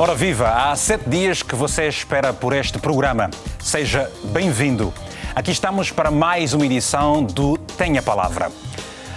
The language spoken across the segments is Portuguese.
Ora viva, há sete dias que você espera por este programa. Seja bem-vindo. Aqui estamos para mais uma edição do Tenha Palavra.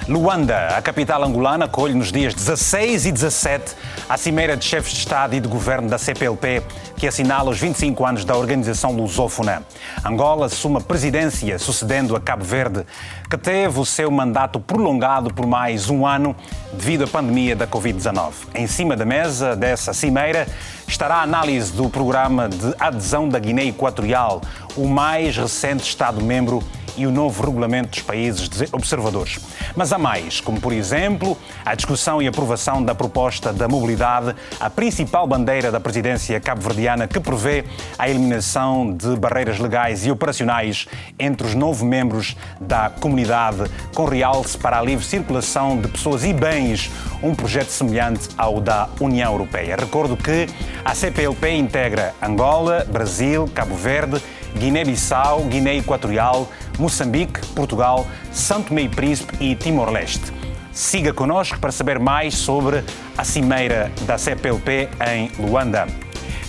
Luanda, a capital angolana, acolhe nos dias 16 e 17 a Cimeira de Chefes de Estado e de Governo da CPLP, que assinala os 25 anos da organização lusófona. Angola assume a presidência, sucedendo a Cabo Verde, que teve o seu mandato prolongado por mais um ano devido à pandemia da Covid-19. Em cima da mesa dessa cimeira estará a análise do programa de adesão da Guiné Equatorial, o mais recente Estado-membro e o novo regulamento dos países observadores. Mas há mais, como por exemplo a discussão e aprovação da proposta da mobilidade, a principal bandeira da presidência cabo-verdiana que prevê a eliminação de barreiras legais e operacionais entre os nove membros da comunidade, com realce para a livre circulação de pessoas e bens, um projeto semelhante ao da União Europeia. Recordo que a CPLP integra Angola, Brasil, Cabo Verde, Guiné-Bissau, Guiné Equatorial, Moçambique, Portugal, Santo Tomé e Príncipe e Timor-Leste. Siga connosco para saber mais sobre a cimeira da CPLP em Luanda.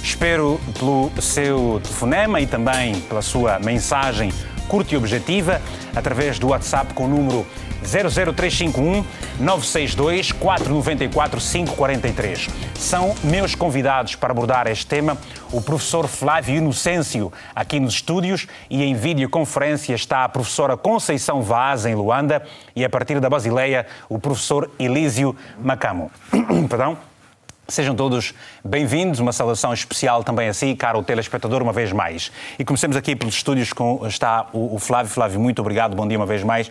Espero pelo seu telefonema e também pela sua mensagem curta e objetiva através do WhatsApp com o número 00351 962 494 543. São meus convidados para abordar este tema o professor Flávio Inocêncio, aqui nos estúdios, e em videoconferência está a professora Conceição Vaz, em Luanda, e a partir da Basileia, o professor Elísio Macamo. Perdão? Sejam todos bem-vindos, uma saudação especial também a si, caro telespectador, uma vez mais. E comecemos aqui pelos estúdios com está o, Flávio. Flávio, muito obrigado, bom dia uma vez mais.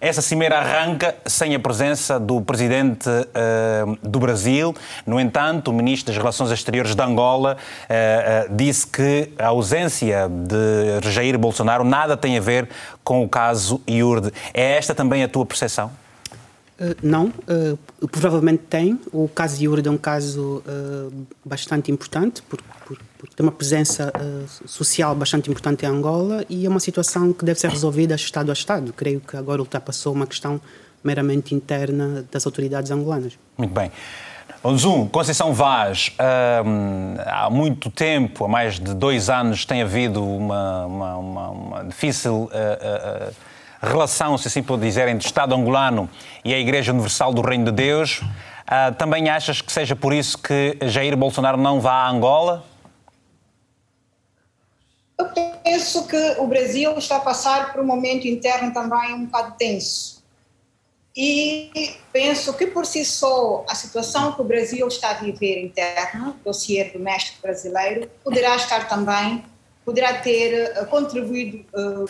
Essa cimeira arranca sem a presença do presidente uh, do Brasil. No entanto, o ministro das Relações Exteriores de Angola uh, uh, disse que a ausência de Jair Bolsonaro nada tem a ver com o caso Iurde. É esta também a tua percepção? Uh, não, uh, provavelmente tem. O caso de Iurde é um caso uh, bastante importante, porque por, por tem uma presença social bastante importante em Angola e é uma situação que deve ser resolvida Estado a Estado. Creio que agora ultrapassou uma questão meramente interna das autoridades angolanas. Muito bem. Zoom, Conceição Vaz, há muito tempo, há mais de dois anos, tem havido uma, uma, uma, uma difícil relação, se assim pode dizer, entre o Estado angolano e a Igreja Universal do Reino de Deus. Uh, também achas que seja por isso que Jair Bolsonaro não vá a Angola? Eu penso que o Brasil está a passar por um momento interno também um bocado tenso. E penso que por si só a situação que o Brasil está a viver interno, o dossiê doméstico brasileiro, poderá estar também, poderá ter uh, contribuído uh,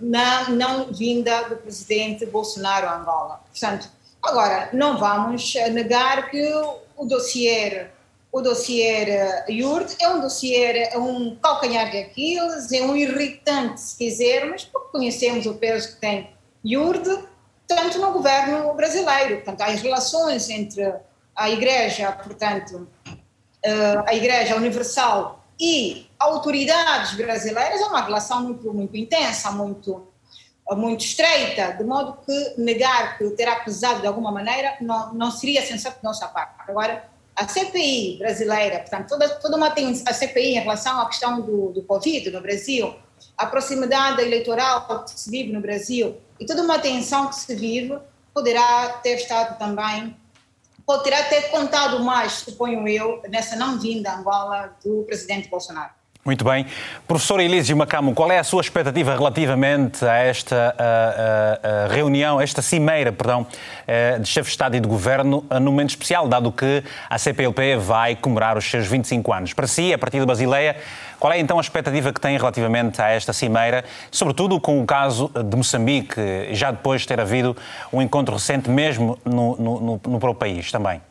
na não vinda do presidente Bolsonaro a Angola. Portanto, agora, não vamos negar que o dossiê o dossiê IURD é um dossiê, é um calcanhar de Aquiles, é um irritante, se quisermos, porque conhecemos o peso que tem IURD, tanto no governo brasileiro. Portanto, as relações entre a Igreja, portanto, a Igreja Universal e autoridades brasileiras é uma relação muito, muito intensa, muito, muito estreita, de modo que negar que terá pesado de alguma maneira não, não seria sensato de nossa parte. Agora, a CPI brasileira, portanto, toda, toda uma tem a CPI em relação à questão do, do Covid no Brasil, a proximidade eleitoral que se vive no Brasil e toda uma tensão que se vive, poderá ter estado também poderá ter contado mais, suponho eu, nessa não vinda a Angola do presidente Bolsonaro. Muito bem. Professor Elísio Macamo, qual é a sua expectativa relativamente a esta a, a, reunião, esta cimeira, perdão, eh, de chefes de Estado e de Governo, no momento especial, dado que a CPLP vai comemorar os seus 25 anos? Para si, a partir da Basileia, qual é então a expectativa que tem relativamente a esta cimeira, sobretudo com o caso de Moçambique, já depois de ter havido um encontro recente mesmo no, no, no, no próprio país também?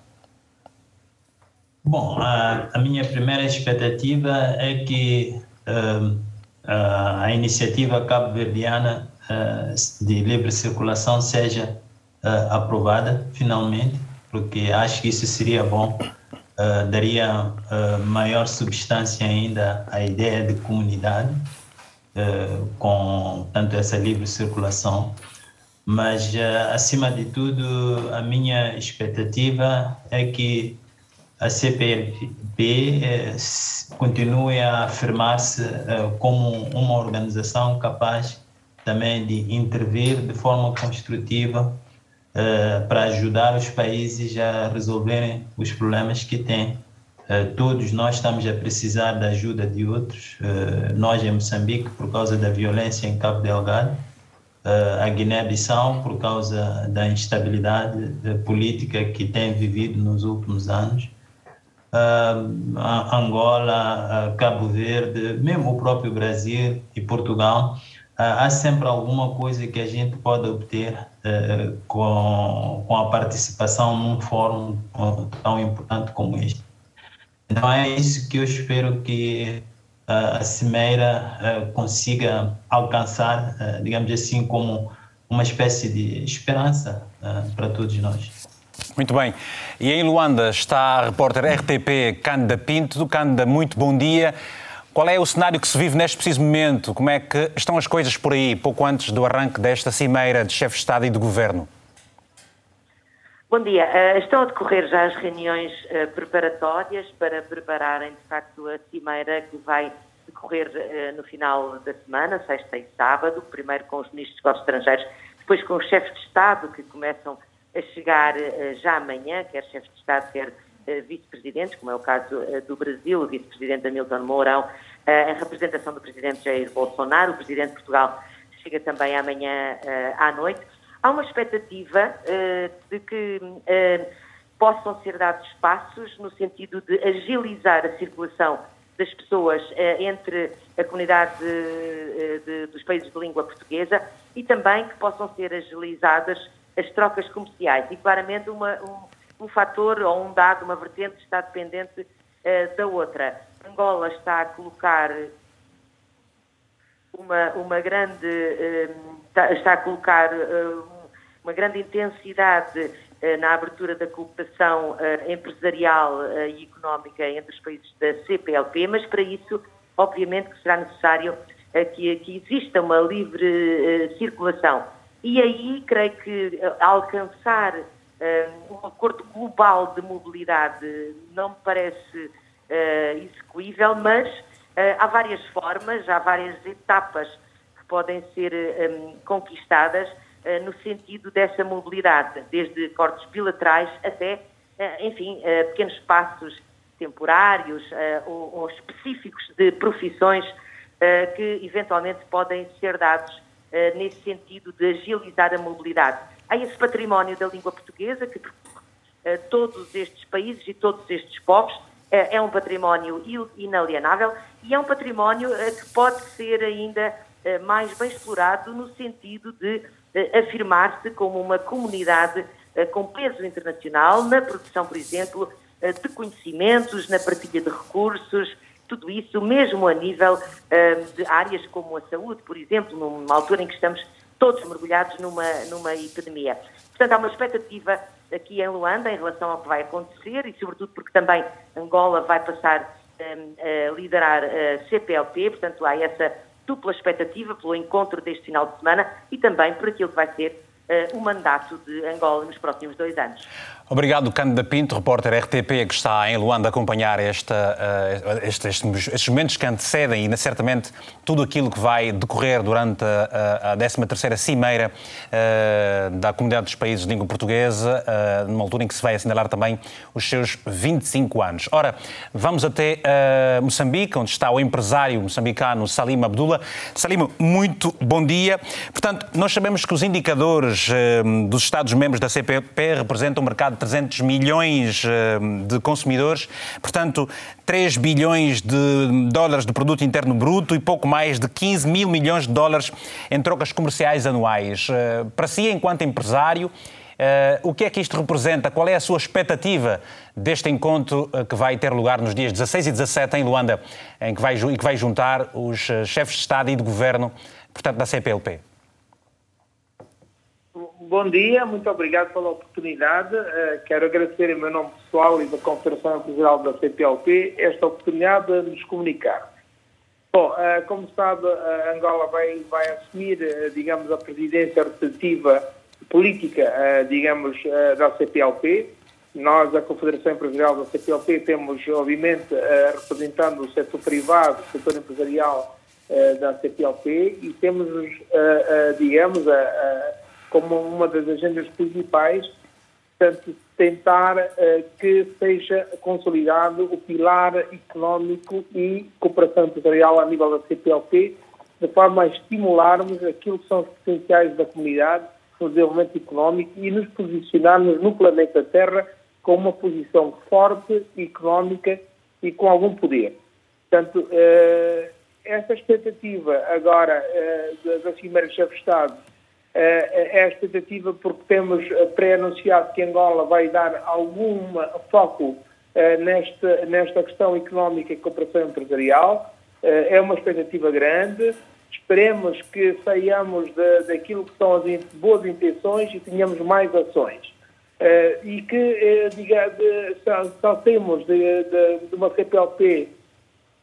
Bom, a, a, minha primeira expectativa é que uh, a, iniciativa cabo-verdiana uh, de livre circulação seja uh, aprovada finalmente, porque acho que isso seria bom, daria maior substância ainda à ideia de comunidade com tanto essa livre circulação. Mas, acima de tudo, a minha expectativa é que a CPLP continue a afirmar-se como uma organização capaz também de intervir de forma construtiva para ajudar os países a resolverem os problemas que têm. todos nós estamos a precisar da ajuda de outros. nós em Moçambique, por causa da violência em Cabo Delgado, a Guiné-Bissau por causa da instabilidade política que tem vivido nos últimos anos, Angola, Cabo Verde, mesmo o próprio Brasil e Portugal, há sempre alguma coisa que a gente pode obter com, com a participação num fórum tão importante como este. Então é isso que eu espero que a Cimeira consiga alcançar, digamos assim, como uma espécie de esperança para todos nós. Muito bem. E em Luanda está a repórter RTP Cândido Pinto. Cândido, muito bom dia. Qual é o cenário que se vive neste preciso momento? Como é que estão as coisas por aí, pouco antes do arranque desta cimeira de chefe de Estado e de Governo? Bom dia. Uh, estão a decorrer já as reuniões uh, preparatórias para prepararem, de facto, a cimeira que vai decorrer uh, no final da semana, sexta e sábado, primeiro com os ministros dos estrangeiros, depois com os chefes de Estado, que começam a chegar já amanhã, quer chefes de Estado, quer vice-presidentes, como é o caso do Brasil, o vice-presidente Hamilton Mourão, em representação do presidente Jair Bolsonaro, o presidente de Portugal chega também amanhã à noite. Há uma expectativa de que possam ser dados passos no sentido de agilizar a circulação das pessoas entre a comunidade de, de, dos países de língua portuguesa e também que possam ser agilizadas as trocas comerciais. E claramente uma, um, um fator ou um dado, uma vertente está dependente da outra. Angola está a colocar uma, uma grande. Está, está a colocar uma grande intensidade na abertura da cooperação empresarial e económica entre os países da CPLP, mas para isso, obviamente, que será necessário que, que exista uma livre circulação. E aí, creio que alcançar um acordo global de mobilidade não me parece execuível, mas há várias formas, há várias etapas que podem ser conquistadas eh, no sentido dessa mobilidade, desde cortes bilaterais até, eh, enfim, eh, pequenos passos temporários ou específicos de profissões que eventualmente podem ser dados nesse sentido de agilizar a mobilidade. Há esse património da língua portuguesa que todos estes países e todos estes povos é um património inalienável e é um património que pode ser ainda mais bem explorado no sentido de afirmar-se como uma comunidade eh, com peso internacional na produção, por exemplo, eh, de conhecimentos, na partilha de recursos, tudo isso mesmo a nível eh, de áreas como a saúde, por exemplo, numa altura em que estamos todos mergulhados numa, numa epidemia. Portanto, há uma expectativa aqui em Luanda em relação ao que vai acontecer e, sobretudo, porque também Angola vai passar a liderar a CPLP, portanto, há essa dupla expectativa pelo encontro deste final de semana e também por aquilo que vai ser uh, o mandato de Angola nos próximos dois anos. Obrigado, Cândida Pinto, repórter RTP, que está em Luanda a acompanhar esta, uh, estes, estes, momentos que antecedem e, certamente, tudo aquilo que vai decorrer durante a, a 13ª Cimeira uh, da Comunidade dos Países de Língua Portuguesa, uh, numa altura em que se vai assinalar também os seus 25 anos. Ora, vamos até Moçambique, onde está o empresário moçambicano Salim Abdullah. Salim, muito bom dia. Portanto, nós sabemos que os indicadores dos Estados-membros da CPP representam um mercado 300 milhões eh, de consumidores, portanto, 3 bilhões de dólares de produto interno bruto e pouco mais de 15 mil milhões de dólares em trocas comerciais anuais. Eh, para si, enquanto empresário, Uh, o que é que isto representa? Qual é a sua expectativa deste encontro que vai ter lugar nos dias 16 e 17 em Luanda, em que vai, que vai juntar os chefes de Estado e de Governo, portanto, da CPLP? Bom dia, muito obrigado pela oportunidade. Uh, quero agradecer em meu nome pessoal e da Confederação Empresarial da CPLP esta oportunidade de nos comunicar. Bom, uh, como sabe, uh, Angola vai, vai assumir, digamos, a presidência rotativa política, digamos, da CPLP. Nós, a Confederação Empresarial da CPLP, temos, obviamente, uh, representando o setor privado, o setor empresarial uh, da CPLP, e temos, uh, digamos, como uma das agendas principais, portanto, tentar que seja consolidado o pilar económico e cooperação empresarial a nível da CPLP, de forma a estimularmos aquilo que são os potenciais da comunidade no desenvolvimento económico e nos posicionarmos no planeta Terra com uma posição forte, económica e com algum poder. Portanto, eh, esta expectativa agora eh, da Cimeira Chefe de Estado eh, é a expectativa porque temos pré-anunciado que Angola vai dar algum foco nesta, nesta questão económica e cooperação empresarial. É uma expectativa grande. Esperemos que saiamos daquilo que são as boas intenções e tenhamos mais ações. E que, diga, de, só, só, temos de, de, de uma CPLP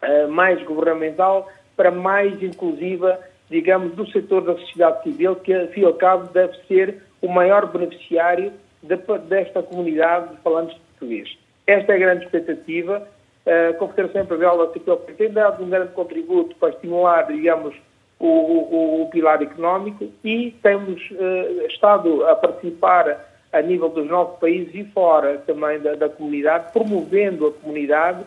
eh, mais governamental para mais inclusiva, digamos, do setor da sociedade civil, que, ao fim e ao cabo, deve ser o maior beneficiário de, desta comunidade de falantes de português. Esta é a grande expectativa. A Confederação Empresarial da CPLP tem dado um grande contributo para estimular, digamos, o, o, o pilar económico e temos estado a participar a nível dos nossos países e fora também da, da comunidade, promovendo a comunidade,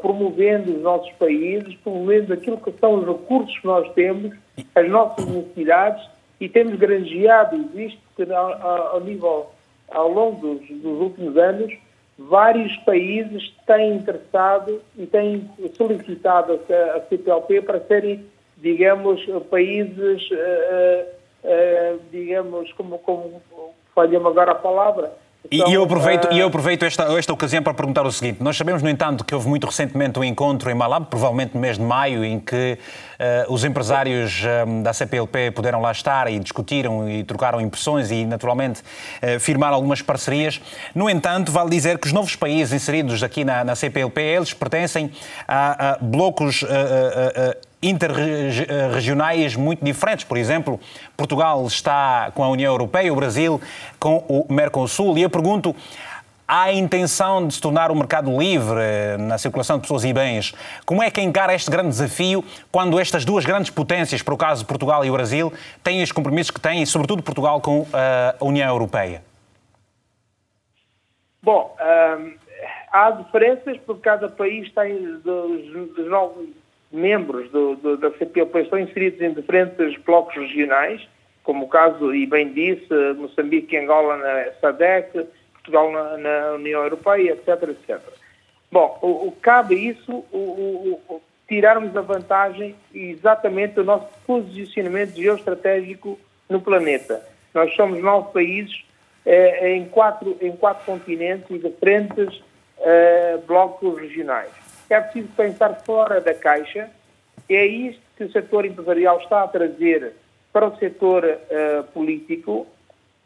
promovendo os nossos países, promovendo aquilo que são os recursos que nós temos, as nossas necessidades, e temos granjeado, existe ao, ao nível, ao longo dos, dos últimos anos, vários países têm interessado e têm solicitado a, a CPLP para serem, digamos, países, uh, uh, digamos, como, como agora a palavra. Então, e eu aproveito, uh... eu aproveito esta, esta ocasião para perguntar o seguinte: nós sabemos, no entanto, que houve muito recentemente um encontro em Malabo, provavelmente no mês de maio, em que uh, os empresários uh, da CPLP puderam lá estar e discutiram e trocaram impressões e, naturalmente, firmaram algumas parcerias. No entanto, vale dizer que os novos países inseridos aqui na, na CPLP, eles pertencem a, a blocos interregionais muito diferentes. Por exemplo, Portugal está com a União Europeia, o Brasil com o Mercosul. E eu pergunto, há a intenção de se tornar um mercado livre na circulação de pessoas e bens. Como é que encara este grande desafio quando estas duas grandes potências, por o caso de Portugal e o Brasil, têm os compromissos que têm, sobretudo Portugal com a União Europeia? Bom, hum, há diferenças porque cada país tem dos, dos novos membros do, do, da CPLP estão inseridos em diferentes blocos regionais, como o caso, e bem disse, Moçambique e Angola na SADEC, Portugal na, na União Europeia, etc, etc. Bom, o, o cabe isso, o, o, tirarmos a vantagem exatamente do nosso posicionamento geoestratégico no planeta. Nós somos nove países eh, em, quatro, em quatro continentes e diferentes eh, blocos regionais é preciso pensar fora da caixa. É isto que o setor empresarial está a trazer para o setor uh, político,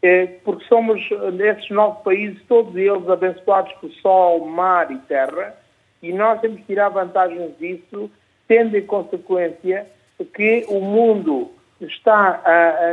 eh, porque somos, nesses nove países, todos eles abençoados por sol, mar e terra, e nós temos que tirar vantagens disso, tendo em consequência que o mundo está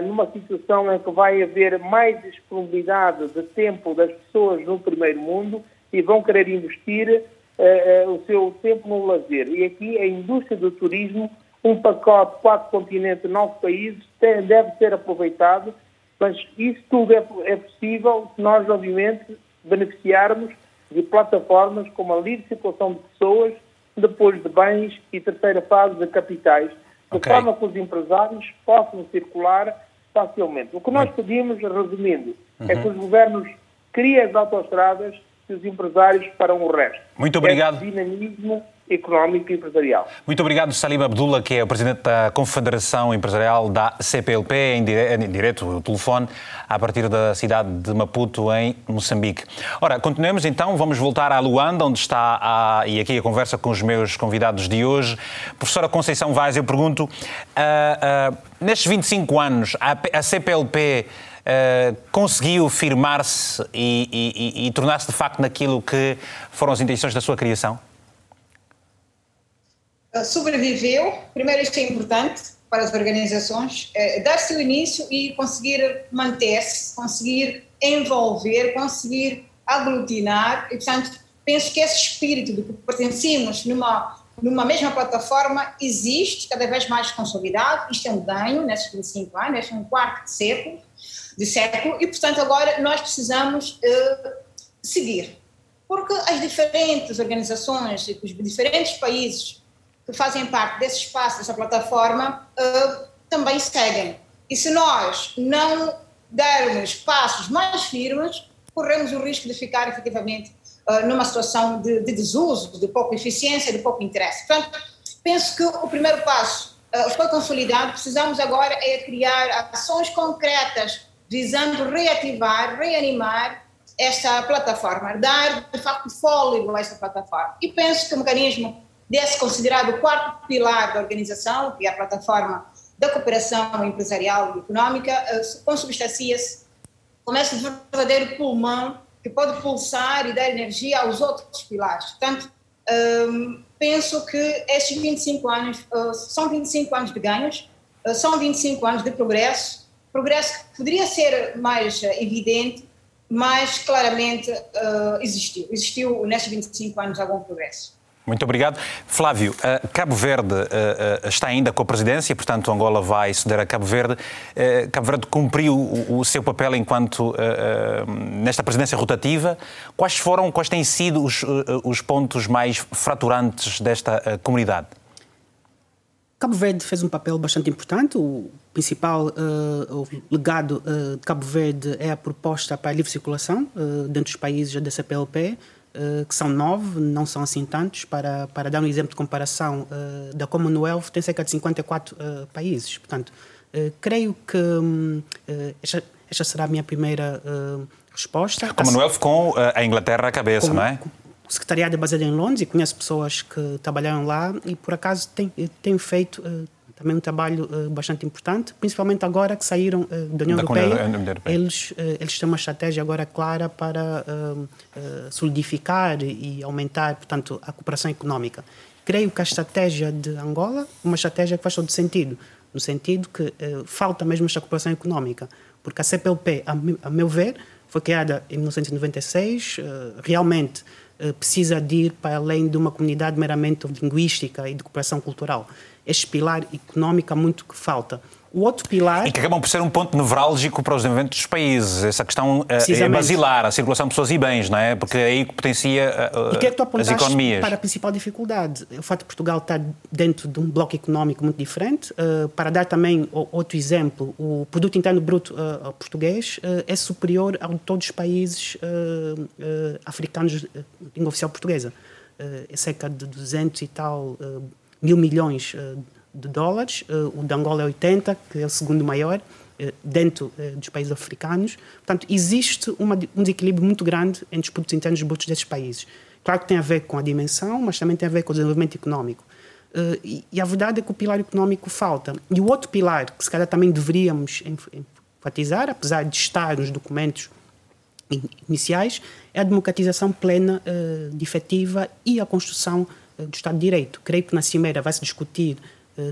numa situação em que vai haver mais disponibilidade de tempo das pessoas no primeiro mundo e vão querer investir uh, o seu tempo no lazer. E aqui a indústria do turismo, um pacote, quatro continentes, nove países, tem, deve ser aproveitado, mas isso tudo é, é possível se nós, obviamente, beneficiarmos de plataformas como a livre circulação de pessoas, depois de bens e terceira fase de capitais, de okay. forma que os empresários possam circular facilmente. O que nós pedimos, resumindo, uhum. é que uhum. os governos criem as autoestradas e os empresários para o resto. Muito obrigado. É dinamismo económico e empresarial. Muito obrigado, Salim Abdullah, que é o presidente da Confederação Empresarial da CPLP, em, direto, o telefone, a partir da cidade de Maputo, em Moçambique. Ora, continuemos então, vamos voltar à Luanda, onde está, a, e aqui a conversa com os meus convidados de hoje. Professora Conceição Vaz, eu pergunto, uh, uh, nestes 25 anos, a, a CPLP uh, conseguiu firmar-se e, e, e tornar-se de facto naquilo que foram as intenções da sua criação? Eh, sobreviveu, primeiro isto é importante para as organizações, é, dar-se o início e conseguir manter-se, conseguir envolver, conseguir aglutinar, e portanto penso que esse espírito de que pertencemos numa, numa mesma plataforma existe, cada vez mais consolidado, isto é um ganho nesses 25 anos, é um quarto de século, de século e portanto agora nós precisamos uh, seguir, porque as diferentes organizações, os diferentes países que fazem parte desse espaço, dessa plataforma, uh, também seguem. E se nós não dermos passos mais firmes, corremos o risco de ficar efetivamente uh, numa situação de, de, desuso, de pouca eficiência, de pouco interesse. Portanto, penso que o primeiro passo uh, foi consolidado, precisamos agora é criar ações concretas visando reativar, reanimar esta plataforma, dar de facto fôlego a esta plataforma. E penso que o mecanismo desse considerado o quarto pilar da organização, que é a plataforma da cooperação empresarial e económica, eh, consubstancia-se como esse verdadeiro pulmão que pode pulsar e dar energia aos outros pilares. Portanto, ehm, penso que estes 25 anos uh, são 25 anos de ganhos, uh, são 25 anos de progresso, progresso que poderia ser mais uh, evidente, mas claramente existiu. Existiu nestes 25 anos algum progresso. Muito obrigado. Flávio, uh, Cabo Verde uh, uh, está ainda com a presidência, portanto Angola vai ceder a Cabo Verde. Cabo Verde cumpriu o, o seu papel enquanto nesta presidência rotativa. Quais foram, quais têm sido os, os pontos mais fraturantes desta comunidade? Cabo Verde fez um papel bastante importante. O principal o legado de Cabo Verde é a proposta para a livre circulação dentro dos países da CPLP que são nove, não são assim tantos. Para, para dar um exemplo de comparação, uh, da Commonwealth tem cerca de 54 uh, eh, países. Portanto, creio que um, esta, esta, será a minha primeira resposta. Commonwealth com a Inglaterra à cabeça, com, não é? O secretariado é baseado em Londres e conheço pessoas que trabalharam lá e, por acaso, tenho feito também um trabalho uh, bastante importante, principalmente agora que saíram uh, da União da Europeia. Europeia. Eles, uh, eles têm uma estratégia agora clara para solidificar e aumentar, portanto, a cooperação económica. Creio que a estratégia de Angola é uma estratégia que faz todo sentido, no sentido que falta mesmo esta cooperação económica, porque a CPLP, a, a meu ver, foi criada em 1996, realmente precisa de ir para além de uma comunidade meramente linguística e de cooperação cultural este pilar económico há muito que falta. O outro pilar. E que acabam por ser um ponto nevrálgico para os desenvolvimentos dos países. Essa questão eh, é basilar, a circulação de pessoas e bens, não é? Porque é aí que potencia uh, e que é que tu as economias. Para a principal dificuldade, o fato de Portugal estar dentro de um bloco económico muito diferente. Uh, para dar também outro exemplo, o produto interno bruto uh, português é superior ao de todos os países africanos de língua oficial portuguesa. é cerca de 200 e tal mil milhões eh, de dólares, eh, o de Angola é 80, que é o segundo maior, eh, dentro dos países africanos. Portanto, existe uma, um desequilíbrio muito grande entre os produtos internos brutos desses países. Claro que tem a ver com a dimensão, mas também tem a ver com o desenvolvimento económico. E, a verdade é que o pilar económico falta. E o outro pilar, que se calhar também deveríamos enfatizar, apesar de estar nos documentos iniciais, é a democratização plena, efetiva e a construção do Estado de Direito. Creio que na Cimeira vai se discutir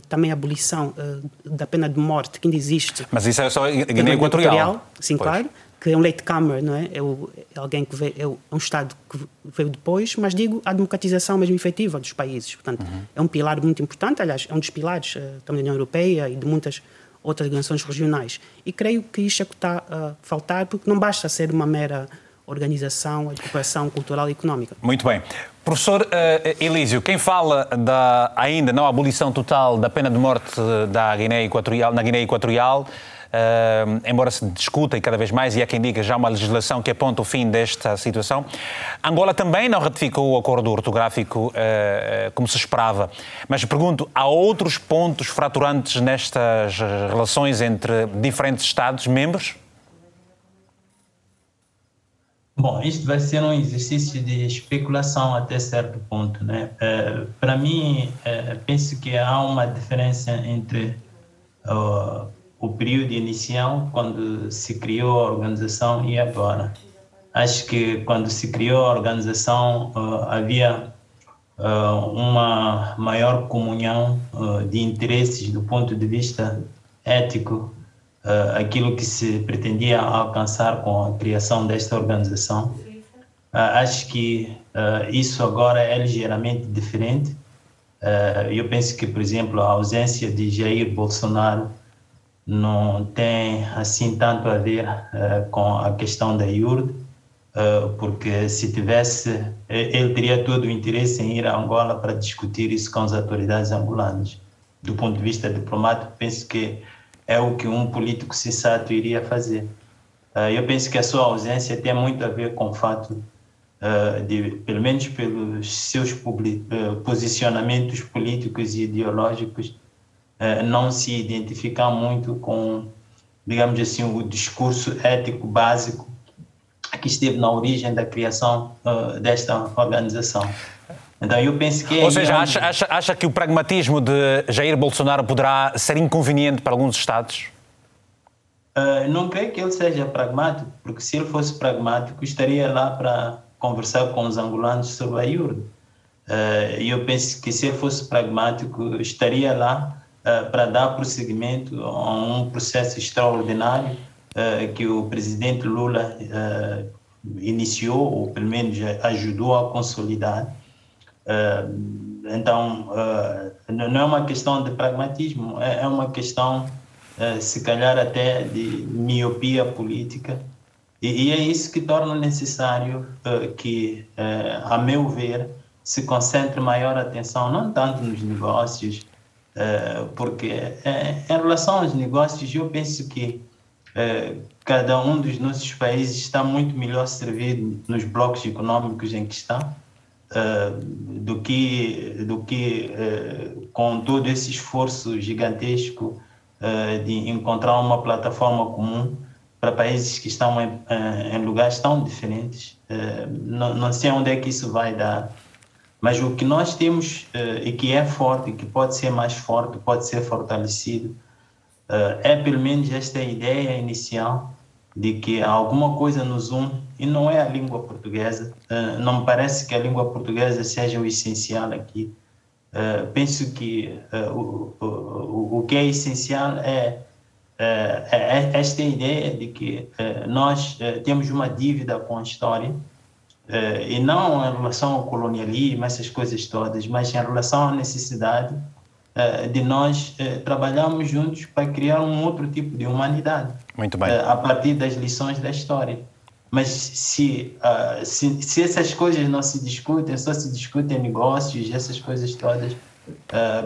também a abolição uh, da pena de morte que ainda existe. Mas isso é só em Guiné Equatorial. Sim, pois. claro. Que é um latecomer, não é? É, o, é alguém que veio, é, um Estado que veio depois, mas digo a democratização mesmo efetiva dos países. Portanto, uhum. é um pilar muito importante, aliás, é um dos pilares uh, também da União Europeia e de muitas outras organizações regionais. E creio que isto é que está a faltar, porque não basta ser uma mera organização de cooperação cultural e económica. Muito bem. Professor uh, Elísio, quem fala da ainda não abolição total da pena de morte da Guiné Equatorial, na Guiné Equatorial, uh, embora se discuta e cada vez mais, e há quem diga já uma legislação que aponta o fim desta situação, Angola também não ratificou o acordo ortográfico uh, como se esperava. Mas pergunto, há outros pontos fraturantes nestas relações entre diferentes Estados-membros? Bom, isto vai ser um exercício de especulação até certo ponto, né? É, Para mim, é, penso que há uma diferença entre o período inicial, quando se criou a organização, e agora. Acho que quando se criou a organização, uh, havia uh, uma maior comunhão de interesses do ponto de vista ético uh, aquilo que se pretendia alcançar com a criação desta organização. acho que isso agora é ligeiramente diferente. eu penso que, por exemplo, a ausência de Jair Bolsonaro não tem assim tanto a ver com a questão da IURD, porque se tivesse, ele teria todo o interesse em ir a Angola para discutir isso com as autoridades angolanas. Do ponto de vista diplomático, penso que é o que um político sensato iria fazer. Uh, eu penso que a sua ausência tem muito a ver com o fato uh, de, pelo menos pelos seus uh, posicionamentos políticos e ideológicos, não se identificar muito com, digamos assim, o discurso ético básico que esteve na origem da criação desta organização. Então eu penso que. Ou seja, acha, acha, acha que o pragmatismo de Jair Bolsonaro poderá ser inconveniente para alguns Estados? Uh, não creio que ele seja pragmático, porque se ele fosse pragmático, estaria lá para conversar com os angolanos sobre a IURD. Uh, eu penso que se ele fosse pragmático, estaria lá uh, para dar prosseguimento a um processo extraordinário que o presidente Lula iniciou, ou pelo menos ajudou a consolidar. Então, não é uma questão de pragmatismo, é, é uma questão eh, se calhar até de miopia política. E, é isso que torna necessário que, a meu ver, se concentre maior atenção, não tanto nos negócios, porque em relação aos negócios, eu penso que cada um dos nossos países está muito melhor servido nos blocos econômicos em que está. Do que do que com todo esse esforço gigantesco eh, de encontrar uma plataforma comum para países que estão em, eh, em lugares tão diferentes. Eh, não, não, sei onde é que isso vai dar, mas o que nós temos e que é forte, que pode ser mais forte, pode ser fortalecido, é pelo menos esta ideia inicial de que alguma coisa nos une e não é a língua portuguesa. não me parece que a língua portuguesa seja o essencial aqui. Uh, penso que uh, o, o, o que é essencial é, é, é esta ideia de que nós temos uma dívida com a história, e não em relação ao colonialismo, essas coisas todas, mas em relação à necessidade de nós trabalharmos juntos para criar um outro tipo de humanidade. Muito bem. a partir das lições da história. Mas se, uh, se, se, essas coisas não se discutem, só se discutem negócios, essas coisas todas,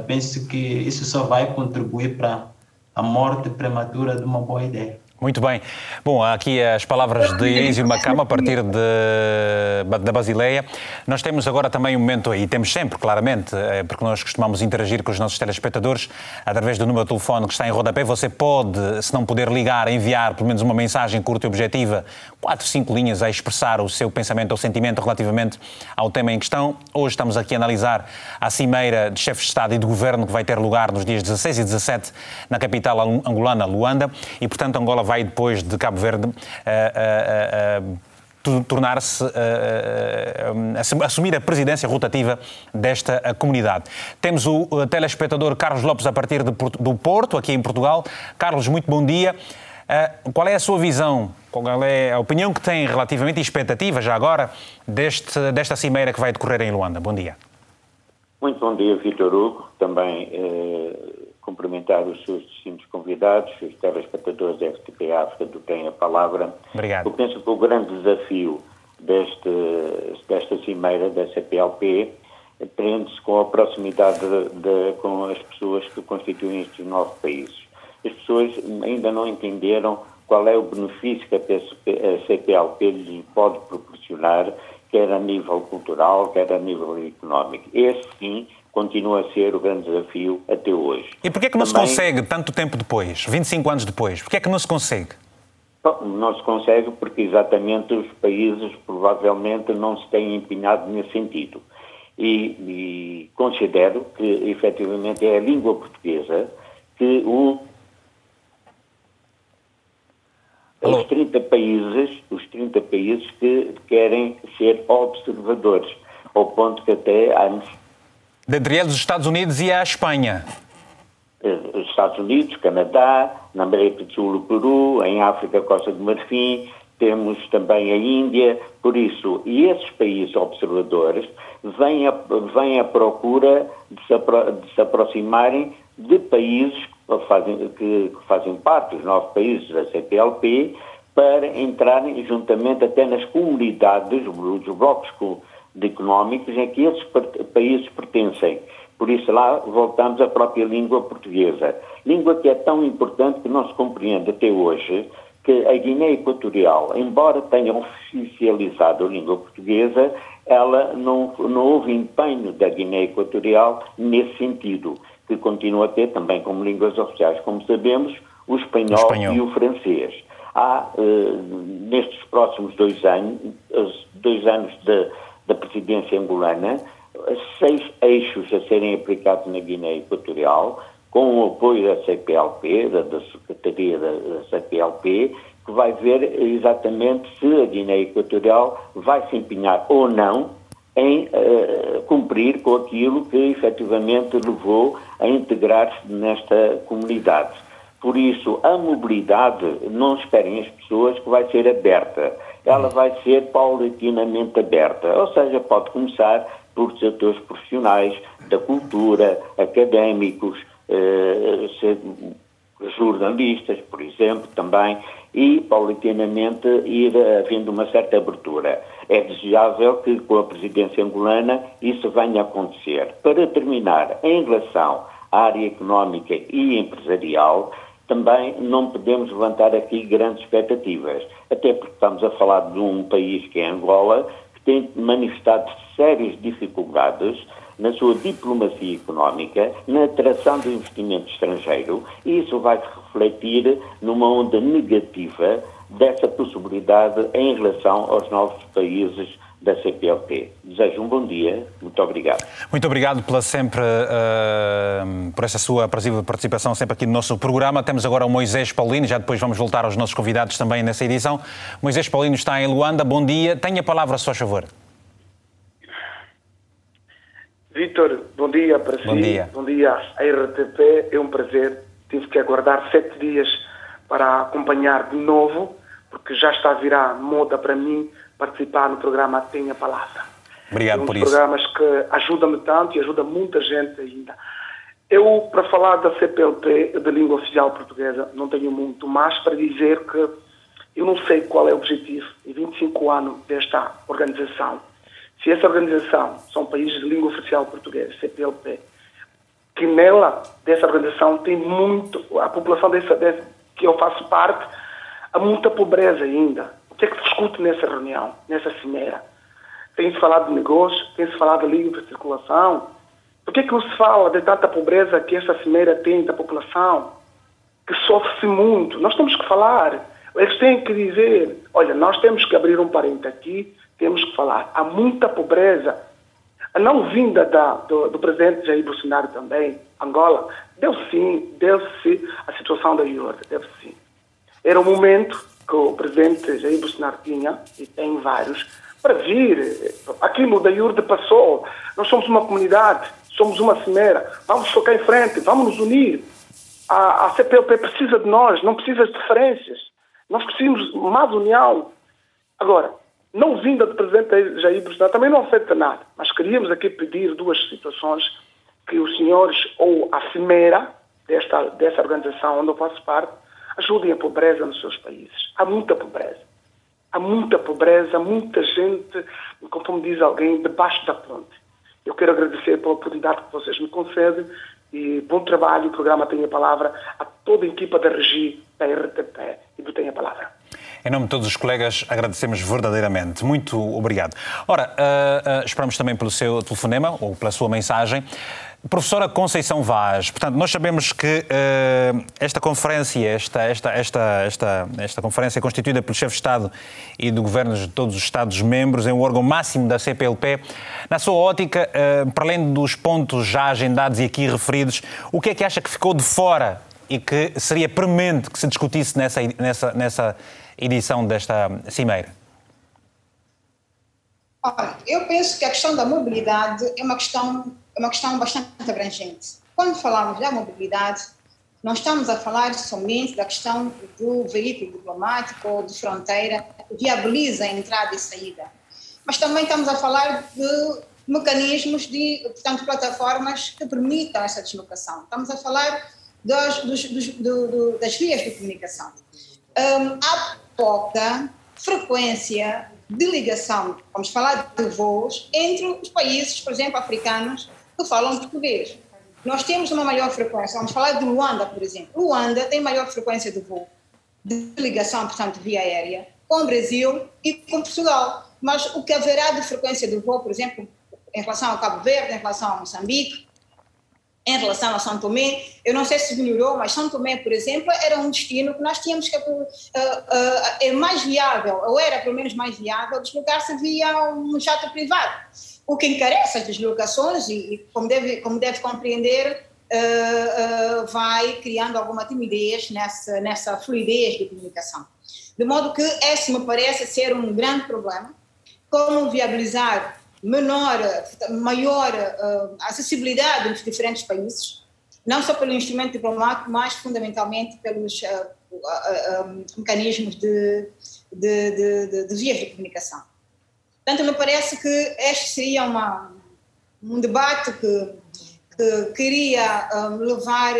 penso que isso só vai contribuir para a morte prematura de uma boa ideia. Muito bem. Bom, aqui as palavras de Enzio Macama a partir de, da Basileia. Nós temos agora também um momento, e temos sempre, claramente, eh, porque nós costumamos interagir com os nossos telespectadores através do número de telefone que está em rodapé. Você pode, se não puder ligar, enviar pelo menos uma mensagem curta e objetiva, quatro, cinco linhas a expressar o seu pensamento ou sentimento relativamente ao tema em questão. Hoje estamos aqui a analisar a cimeira de chefes de Estado e de Governo que vai ter lugar nos dias 16 e 17 na capital angolana, Luanda, e, portanto, Angola vai depois de Cabo Verde uh, uh, uh, tornar-se assumir a presidência rotativa desta comunidade. Temos o telespectador Carlos Lopes a partir de, do Porto, aqui em Portugal. Carlos, muito bom dia. qual é a sua visão? Qual é a opinião que tem relativamente e expectativa já agora deste, desta cimeira que vai decorrer em Luanda? Bom dia. Muito bom dia, Vitor Hugo. Também eh, cumprimentar os seus distintos convidados, os telespectadores da FTP África do Tem a Palavra. Obrigado. Eu penso que o grande desafio deste, desta cimeira da CPLP prende-se com a proximidade de, de, com as pessoas que constituem estes nove países. As pessoas ainda não entenderam qual é o benefício que a CPLP lhes pode proporcionar, quer a nível cultural, quer a nível económico. Esse, sim, continua a ser o grande desafio até hoje. E porquê é que não Também, se consegue tanto tempo depois, 25 anos depois? Porquê é que não se consegue? Não se consegue porque exatamente os países provavelmente não se têm empenhado nesse sentido. E, e considero que efetivamente é a língua portuguesa que o os 30 países, os 30 países que querem ser observadores, ao ponto que até antes Dentre eles, os Estados Unidos e a Espanha. Eh, os Estados Unidos, Canadá, na América do Sul, o Peru, em África, Costa do Marfim, temos também a Índia, por isso, e esses países observadores vêm à, vêm à procura de se, apro de se aproximarem de países que fazem, que, fazem parte, os nove países da CPLP, para entrarem juntamente até nas comunidades, os blocos económicos em que esses países pertencem. Por isso lá voltamos à própria língua portuguesa. Língua que é tão importante que não se compreende até hoje que a Guiné Equatorial, embora tenha oficializado a língua portuguesa, ela não, não houve empenho da Guiné Equatorial nesse sentido, que continua a ter também como línguas oficiais, como sabemos, o espanhol, o espanhol. e o francês. Há, eh, nestes próximos dois anos, dois anos da presidência angolana, seis eixos a serem aplicados na Guiné Equatorial, com o apoio da CPLP, da, da Secretaria da, da, CPLP, que vai ver exatamente se a Guiné Equatorial vai se empenhar ou não em uh, cumprir com aquilo que efetivamente levou a integrar-se nesta comunidade. Por isso, a mobilidade, não esperem as pessoas que vai ser aberta. Ela vai ser paulatinamente aberta. Ou seja, pode começar por setores profissionais, da cultura, académicos, eh, jornalistas, por exemplo, também, e paulatinamente ir havendo uma certa abertura. É desejável que com a presidência angolana isso venha a acontecer. Para terminar, em relação à área económica e empresarial, também não podemos levantar aqui grandes expectativas, até porque estamos a falar de um país que é Angola, que tem manifestado sérias dificuldades na sua diplomacia económica, na atração do investimento estrangeiro, e isso vai refletir numa onda negativa dessa possibilidade em relação aos novos países da CPLP. Desejo um bom dia, muito obrigado. Muito obrigado pela sempre, uh, por essa sua participação sempre aqui no nosso programa. Temos agora o Moisés Paulino, já depois vamos voltar aos nossos convidados também nessa edição. Moisés Paulino está em Luanda, bom dia. Tenha a palavra, se faz favor. Vitor, bom dia para bom si. Dia. Bom dia à RTP. É um prazer. Tive que aguardar sete dias para acompanhar de novo, porque já está a virar moda para mim participar no programa Tenha Palavra. Obrigado é um por isso. programas que ajuda-me tanto e ajuda muita gente ainda. Eu, para falar da CPLP, da língua oficial portuguesa, não tenho muito mais para dizer que eu não sei qual é o objetivo em 25 anos desta organização se essa organização são países de língua oficial portuguesa, CPLP, que nela, dessa organização, tem muito, a população dessa, dessa, que eu faço parte, há muita pobreza ainda. Que é que se discute nessa reunião, nessa cimeira? Tem-se falado de negócios, tem-se falado de livre circulação. Por que, é que não se fala de tanta pobreza que essa cimeira tem da população? Que sofre-se muito. Nós temos que falar. Eles têm que dizer, olha, nós temos que abrir um parente aqui, temos que falar. Há muita pobreza. A não vinda da, do, do presidente Jair Bolsonaro também, Angola, deu sim, deu-se a situação da IORD, deu sim. Era o momento que o presidente Jair Bolsonaro tinha, e tem vários, para vir. Aquilo da IURD passou. Nós somos uma comunidade, somos uma cimeira. Vamos focar em frente, vamos nos unir. A, a CPLP precisa de nós, não precisa de diferenças. Nós precisamos mais união. Agora, não vinda do presidente Jair Bolsonaro também não afeta nada, mas queríamos aqui pedir duas situações que os senhores ou a cimeira desta, dessa organização onde eu faço parte ajudem a pobreza nos seus países. Há muita pobreza. Há muita pobreza, muita gente, como diz alguém, debaixo da ponte. Eu quero agradecer pela oportunidade que vocês me concedem e bom trabalho. O programa tem a palavra a toda a equipa da Regi, da RTP e do Tem a Palavra. Em nome de todos os colegas, agradecemos verdadeiramente. Muito obrigado. Ora, uh, uh, esperamos também pelo seu telefonema ou pela sua mensagem. Professora Conceição Vaz, portanto, nós sabemos que uh, esta conferência, esta, esta, esta, esta, esta conferência constituída pelo chefe de Estado e do governo de todos os Estados-membros é um órgão máximo da CPLP. Na sua ótica, uh, para além dos pontos já agendados e aqui referidos, o que é que acha que ficou de fora e que seria premente que se discutisse nessa, nessa, nessa edição desta cimeira? Olha, eu penso que a questão da mobilidade é uma questão, é uma questão bastante abrangente. Quando falamos da mobilidade, Não estamos a falar somente da questão do veículo diplomático ou de fronteira que viabiliza a entrada e saída, mas também estamos a falar de mecanismos de, portanto, plataformas que permitam essa deslocação. Estamos a falar das, dos, dos, do, do, das vias de comunicação. Um, há pouca frequência de ligação, vamos falar de voos, entre os países, por exemplo, africanos, que falam português. Nós temos uma maior frequência, vamos falar de Luanda, por exemplo. Luanda tem maior frequência de voo, de ligação, portanto, via aérea, com o Brasil e com Portugal. Mas o que haverá de frequência de voo, por exemplo, em relação ao Cabo Verde, em relação a Moçambique, em relação a São Tomé, eu não sei se melhorou, mas São Tomé, por exemplo, era um destino que nós tínhamos que uh, uh, é mais viável, ou era pelo menos mais viável, deslocar-se via um jato privado, o que encarece as deslocações e, e como, deve, como deve compreender, uh, vai criando alguma timidez nessa, nessa fluidez de comunicação. De modo que esse me parece ser um grande problema, como viabilizar menor, maior uh, acessibilidade entre diferentes países, não só pelo instrumento diplomático, mas fundamentalmente pelos uh, uh, mecanismos de, de, de, de, vias de comunicação. Portanto, me parece que este seria uma, um debate que, que queria levar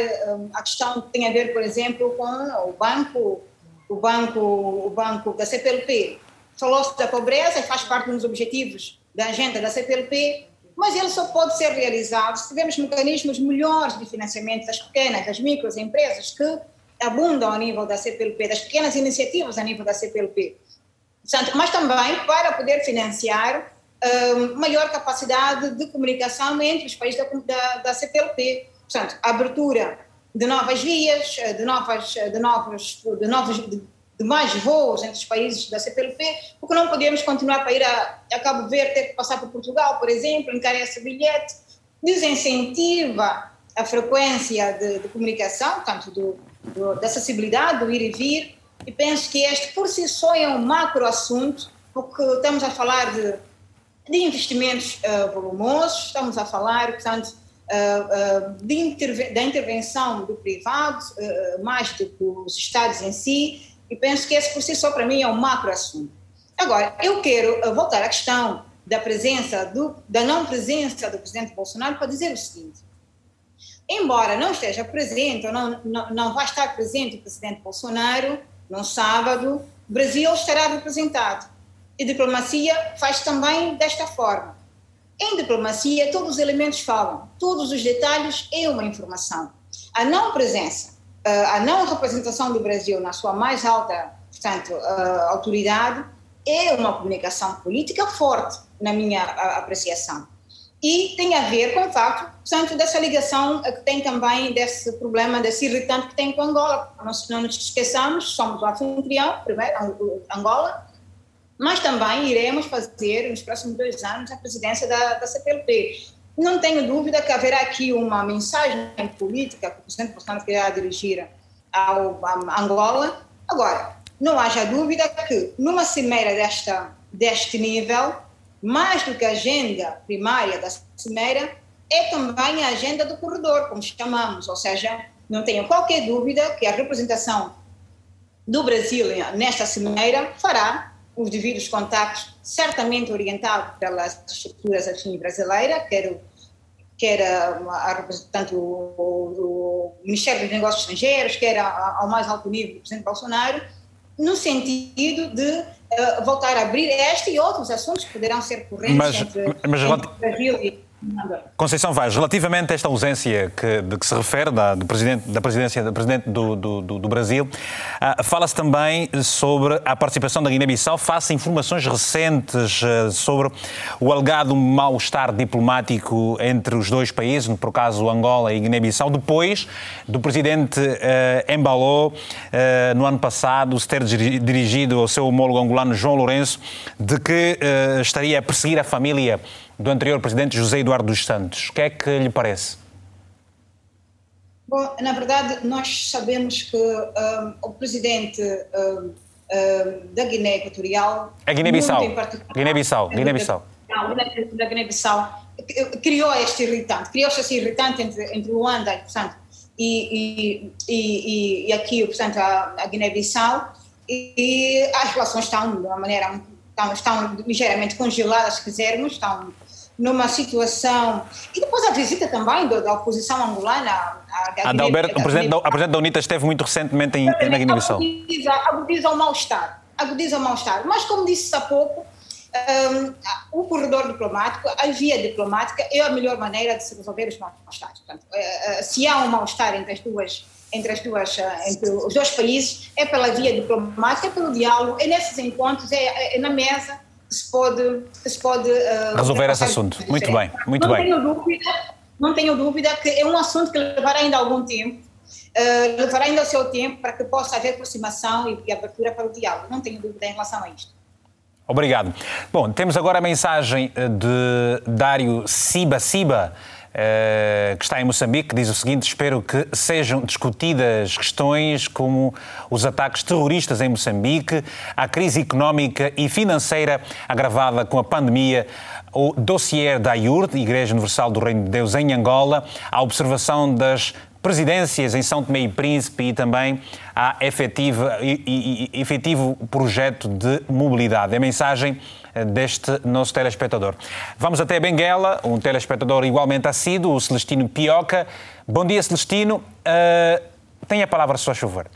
a questão que tem a ver, por exemplo, com o banco, o banco, o banco da CPLP. Falou-se da pobreza e faz parte dos objetivos da agenda da CPLP, mas ele só pode ser realizado se tivermos mecanismos melhores de financiamento das pequenas, das microempresas que abundam a nível da CPLP, das pequenas iniciativas a nível da CPLP. Mas também para poder financiar uh, maior capacidade de comunicação entre os países da, da, da CPLP. Portanto, abertura de novas vias, de novas, de novos, de novos, de de mais voos entre os países da CPLP, porque não podemos continuar para ir a, a Cabo Verde, ter que passar por Portugal, por exemplo, encarece bilhete, desincentiva a frequência de, de comunicação, tanto do, do, da acessibilidade, do ir e vir, e penso que este por si só é um macro assunto, porque estamos a falar de, de investimentos uh, volumosos, estamos a falar, portanto, uh, uh, interve da intervenção do privado, mais do que os Estados em si, e penso que esse por si só para mim é um macro assunto. Agora, eu quero voltar à questão da presença, do, da não presença do presidente Bolsonaro para dizer o seguinte: embora não esteja presente ou não, não, não vai estar presente o presidente Bolsonaro no sábado, o Brasil estará representado. E diplomacia faz também desta forma. Em diplomacia, todos os elementos falam, todos os detalhes é uma informação. A não presença a não representação do Brasil na sua mais alta, portanto, autoridade é uma comunicação política forte, na minha apreciação. E tem a ver com o facto, portanto, dessa ligação que tem também desse problema, desse irritante que tem com Angola. Não, não nos esqueçamos, somos o anfitrião, primeiro, Angola, mas também iremos fazer, nos próximos dois anos, a presidência da, da CPLP. Não tenho dúvida que haverá aqui uma mensagem política que o presidente Bolsonaro querá dirigir ao, a Angola. Agora, não haja dúvida que numa cimeira desta, deste nível, mais do que a agenda primária da cimeira, é também a agenda do corredor, como chamamos, ou seja, não tenho qualquer dúvida que a representação do Brasil nesta cimeira fará os devidos contactos, certamente orientado pelas estruturas afins brasileiras, quer quer a, representante do o, Ministério dos Negócios Estrangeiros, quer a, ao mais alto nível do presidente Bolsonaro, no sentido de uh, voltar a abrir este e outros assuntos que poderão ser correntes mas, entre, mas, entre Brasil e Conceição Vaz, relativamente a esta ausência que, de que se refere da, do presidente, da presidência do presidente do, do, do Brasil, uh, fala-se também sobre a participação da Guiné-Bissau face a informações recentes uh, sobre o alegado mal-estar diplomático entre os dois países, por caso Angola e Guiné-Bissau, depois do presidente uh, Embalou, no ano passado, se ter dirigido ao seu homólogo angolano João Lourenço, de que estaria a perseguir a família do anterior presidente José Eduardo dos Santos. O que é que lhe parece? Bom, na verdade, nós sabemos que um, o presidente um, um, da Guiné Equatorial. A Guiné-Bissau. Guiné-Bissau. Guiné-Bissau. Da Guiné-Bissau criou este irritante, criou-se esse irritante entre, entre Luanda e, portanto, e, e, e, aqui, portanto, a, a Guiné-Bissau, e, as relações estão de uma maneira, estão, estão ligeiramente congeladas, se quisermos, estão numa situação. E depois a visita também da, da oposição angolana. A, a Adalberto, o presidente, da, a presidente da UNITA esteve muito recentemente em, na Guiné-Bissau. Agudiza, agudiza o mal-estar. Agudiza o mal-estar. Mas, como disse há pouco, um, o corredor diplomático, a via diplomática é a melhor maneira de se resolver os mal-estares. Uh, uh, se há um mal-estar entre as duas entre as duas uh, entre os dois países é pela via diplomática, é pelo diálogo, é nesses encontros, é, é, é na mesa se pode, se pode resolver esse assunto. Muito bem, muito não bem. Tenho dúvida, não tenho dúvida que é um assunto que levará ainda algum tempo, levará ainda o seu tempo para que possa haver aproximação e, e abertura para o diálogo. Não tenho dúvida em relação a isto. Obrigado. Bom, temos agora a mensagem eh, de Dário Siba Siba. Uh, que está em Moçambique, diz o seguinte: espero que sejam discutidas questões como os ataques terroristas em Moçambique, a crise económica e financeira agravada com a pandemia, o dossiê da IURD, Igreja Universal do Reino de Deus em Angola, a observação das presidências em São Tomé e Príncipe e também a efetiva, e, e, efetivo projeto de mobilidade. A mensagem eh, deste nosso telespectador. Vamos até Benguela, um telespectador igualmente assíduo, o Celestino Pioca. Bom dia, Celestino. Uh, tem a palavra, se faz favor.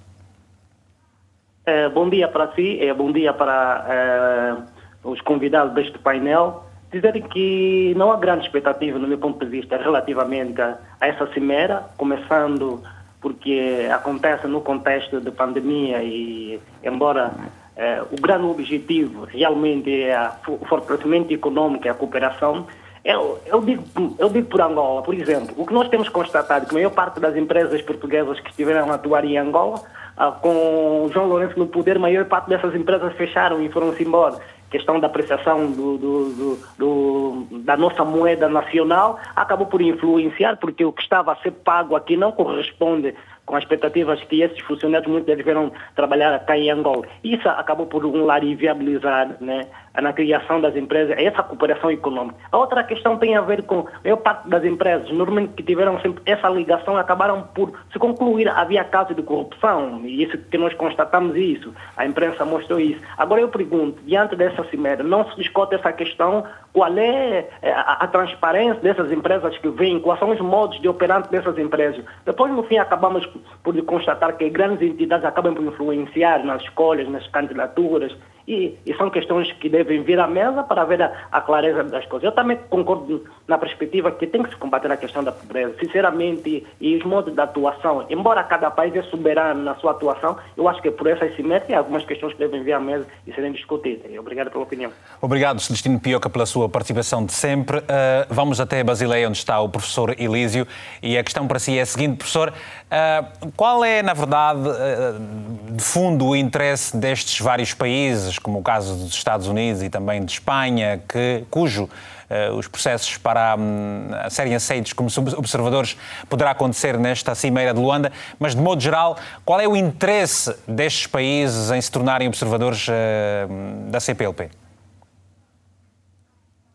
Uh, bom dia para si, é bom dia para uh, os convidados deste painel dizer que não há grande expectativa, no meu ponto de vista, relativamente a, essa cimeira, começando porque acontece no contexto de pandemia e, embora eh, o grande objetivo realmente é o fortalecimento econômico e a cooperação, eu, eu, digo, eu digo por Angola, por exemplo, o que nós temos constatado, que a maior parte das empresas portuguesas que estiveram a atuar em Angola, ah, com João Lourenço no poder, a maior parte dessas empresas fecharam e foram-se embora. Questão da apreciação do, do, do, da nossa moeda nacional acabou por influenciar, porque o que estava a ser pago aqui não corresponde com as expectativas que esses funcionários muitos deveram trabalhar cá em Angola. Isso acabou por um lado inviabilizar né, na criação das empresas, essa cooperação econômica. A outra questão tem a ver com a maior parte das empresas, normalmente que tiveram sempre essa ligação, acabaram por se concluir, havia casos de corrupção, e isso que nós constatamos isso, a imprensa mostrou isso. Agora eu pergunto, diante dessa cimeira, não se discute essa questão, qual é, é a, a transparência dessas empresas que vêm, quais são os modos de operar dessas empresas. Depois, no fim, acabamos por constatar que grandes entidades acabam por influenciar nas escolhas, nas candidaturas, e, e, são questões que devem vir à mesa para ver a, a, clareza das coisas. Eu também concordo na perspectiva que tem que se combater a questão da pobreza, sinceramente, e, os modos de atuação. Embora cada país é soberano na sua atuação, eu acho que por essas metem algumas questões que devem vir à mesa e serem discutidas. Obrigado pela opinião. Obrigado, Celestino Pioca, pela sua participação de sempre. Uh, vamos até Basileia, onde está o professor Elísio, e a questão para si é a seguinte, professor, uh, qual é, na verdade, uh, de fundo, o interesse destes vários países como o caso dos Estados Unidos e também de Espanha, que, cujo uh, os processos para um, serem aceitos como observadores poderá acontecer nesta Cimeira de Luanda, mas de modo geral, qual é o interesse destes países em se tornarem observadores uh, da CPLP?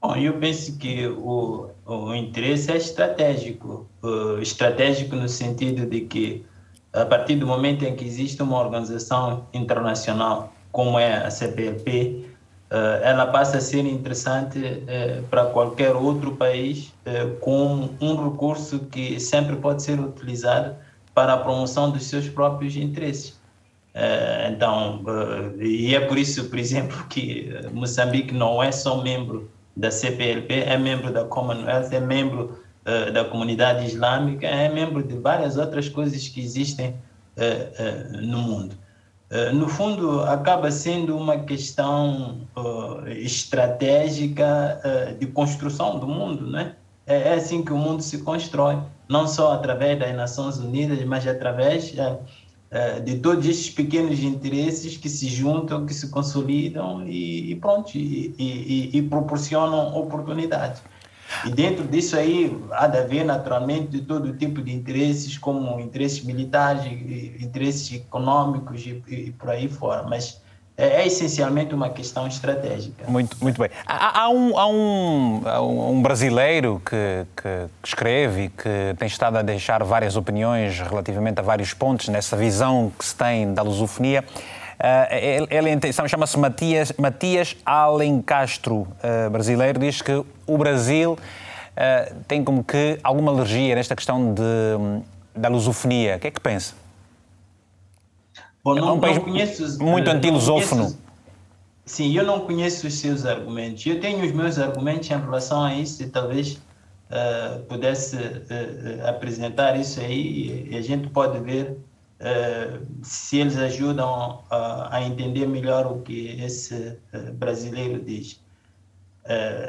Bom, eu penso que o, o interesse é estratégico, uh, estratégico no sentido de que a partir do momento em que existe uma organização internacional como é a CPLP, eh, ela passa a ser interessante eh, para qualquer outro país eh, como um recurso que sempre pode ser utilizado para a promoção dos seus próprios interesses. Então, e é por isso, por exemplo, que Moçambique não é só membro da CPLP, é membro da Commonwealth, é membro da comunidade islâmica, é membro de várias outras coisas que existem no mundo. Eh, no fundo, acaba sendo uma questão uh, estratégica uh, de construção do mundo, né? É, é, assim que o mundo se constrói, não só através das Nações Unidas, mas através de todos estes pequenos interesses que se juntam, que se consolidam e pronto, e, e, e proporcionam oportunidades. E dentro disso aí há de haver naturalmente todo tipo de interesses, como interesses militares, interesses econômicos e, e por aí fora. Mas é, é essencialmente uma questão estratégica. Muito, muito bem. Há, há, um, há, um, há um, brasileiro que, que, escreve e que tem estado a deixar várias opiniões relativamente a vários pontos nessa visão que se tem da lusofonia. Uh, ele, ele chama-se Matias, Matias Alencastro, uh, brasileiro, diz que o Brasil uh, tem como que alguma alergia nesta questão de, da lusofonia. O que é que pensa? Bom, não, é um país conheço, muito anti-lusófono. Sim, eu não conheço os seus argumentos. Eu tenho os meus argumentos em relação a isso e talvez uh, pudesse uh, apresentar isso aí e a gente pode ver uh, se eles ajudam a entender melhor o que esse brasileiro diz.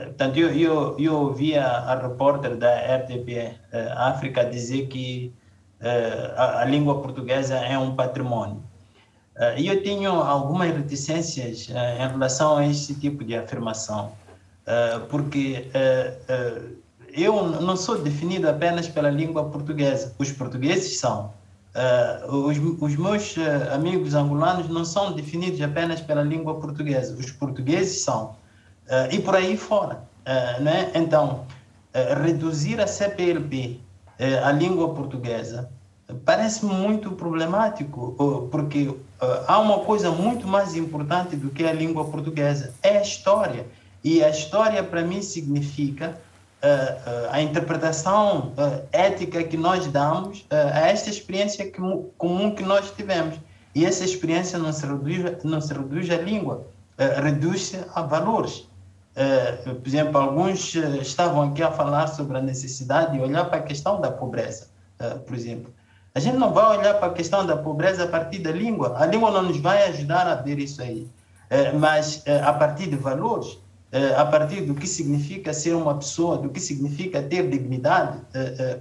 portanto, eu, eu, eu ouvi a, a repórter da RTP África dizer que a, a língua portuguesa é um patrimônio. E eu tenho algumas reticências em relação a esse tipo de afirmação, porque eu não sou definido apenas pela língua portuguesa. Os portugueses são. Os, os, meus amigos angolanos não são definidos apenas pela língua portuguesa. Os portugueses são. e por aí fora. não é? Então, reduzir a CPLP à língua portuguesa parece muito problemático, porque há uma coisa muito mais importante do que a língua portuguesa, é a história. E a história, para mim, significa a interpretação ética que nós damos a esta experiência comum que nós tivemos. E essa experiência não se reduz, não se reduz à língua, reduz-se a valores. por exemplo, alguns estavam aqui a falar sobre a necessidade de olhar para a questão da pobreza, por exemplo. A gente não vai olhar para a questão da pobreza a partir da língua. A língua não nos vai ajudar a ver isso aí. É, mas a partir de valores, a partir do que significa ser uma pessoa, do que significa ter dignidade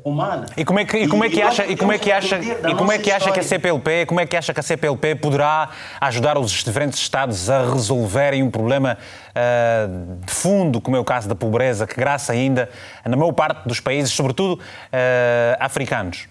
humana. E como é que, e como é que acha, e como é que acha, e como é que acha que a CPLP, como é que acha que a CPLP poderá ajudar os diferentes estados a resolverem um problema uh, de fundo, como é o caso da pobreza, que graça ainda na maior parte dos países, sobretudo uh, africanos?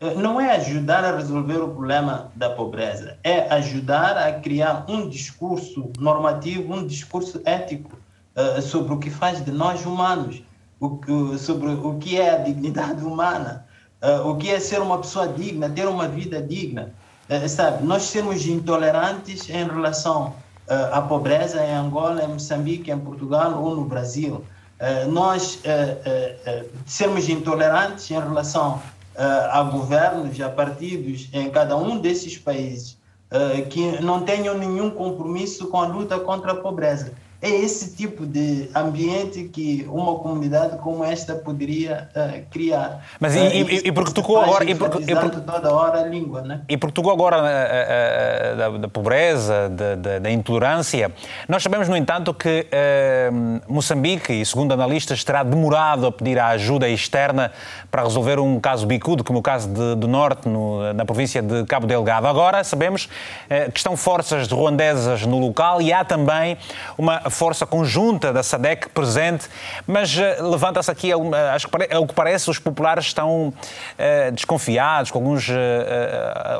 Eh, não é ajudar a resolver o problema da pobreza, é ajudar a criar um discurso normativo, um discurso ético uh, sobre o que faz de nós humanos, o que, sobre o que é a dignidade humana, uh, o que é ser uma pessoa digna, ter uma vida digna. Uh, sabe, nós sermos intolerantes em relação à pobreza em Angola, em Moçambique, em Portugal ou no Brasil. nós sermos intolerantes em relação a governos, a partidos em cada um desses países uh, que não tenham nenhum compromisso com a luta contra a pobreza. É esse tipo de ambiente que uma comunidade como esta poderia uh, criar. Mas e, e, e porque tocou agora. E porque, e porque, toda hora a língua, né? E porque tocou agora uh, da, da, pobreza, da, da, da, intolerância, nós sabemos, no entanto, que Moçambique, e segundo analistas, terá demorado a pedir a ajuda externa para resolver um caso bicudo, como o caso de, do Norte, no, na província de Cabo Delgado. Agora sabemos que estão forças ruandesas no local e há também uma força conjunta da SADEC presente, mas uh, levanta-se aqui, acho que ao que parece, os populares estão uh, desconfiados, com alguns,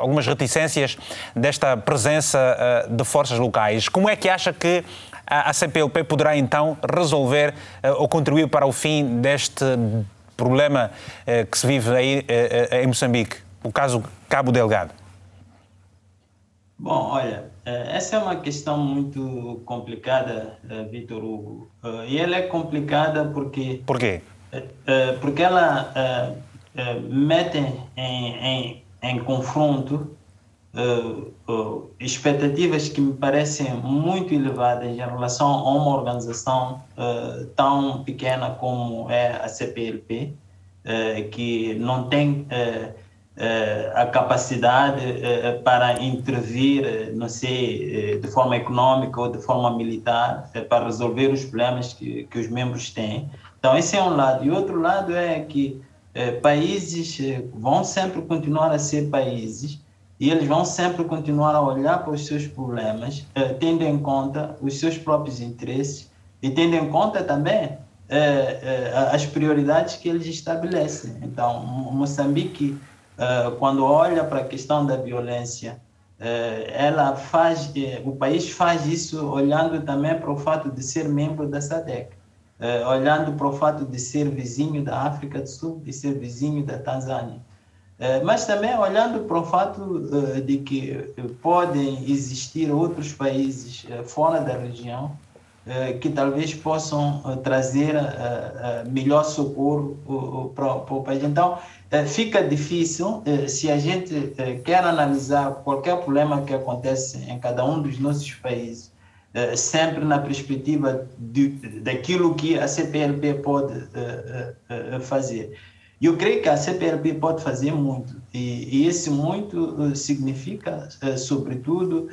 algumas reticências desta presença de forças locais. Como é que acha que a, a CPLP poderá então resolver ou contribuir para o fim deste problema que se vive aí em Moçambique, o caso Cabo Delgado? Bom, olha, é, essa é uma questão muito complicada, é, Vitor Hugo. É, e ela é complicada porque. Por quê? Porque ela mete em, em, em confronto expectativas que me parecem muito elevadas em relação a uma organização tão pequena como é a CPLP, que não tem a capacidade eh, para intervir, eh, não sei, de forma econômica ou de forma militar, para resolver os problemas que, que os membros têm. Então, esse é um lado. E outro lado é que países vão sempre continuar a ser países e eles vão sempre continuar a olhar para os seus problemas, tendo em conta os seus próprios interesses e tendo em conta também as prioridades que eles estabelecem. Então, Moçambique quando olha para a questão da violência ela faz, o país faz isso olhando também para o fato de ser membro da SADC, olhando para o fato de ser vizinho da África do Sul e ser vizinho da Tanzânia. Mas também olhando para o fato de que podem existir outros países fora da região que talvez possam trazer melhor socorro para o país. Então, fica difícil se a gente quer analisar qualquer problema que acontece em cada um dos nossos países, sempre na perspectiva daquilo que a CPLP pode fazer. Eu creio que a CPLP pode fazer muito, e, e esse muito significa, sobretudo,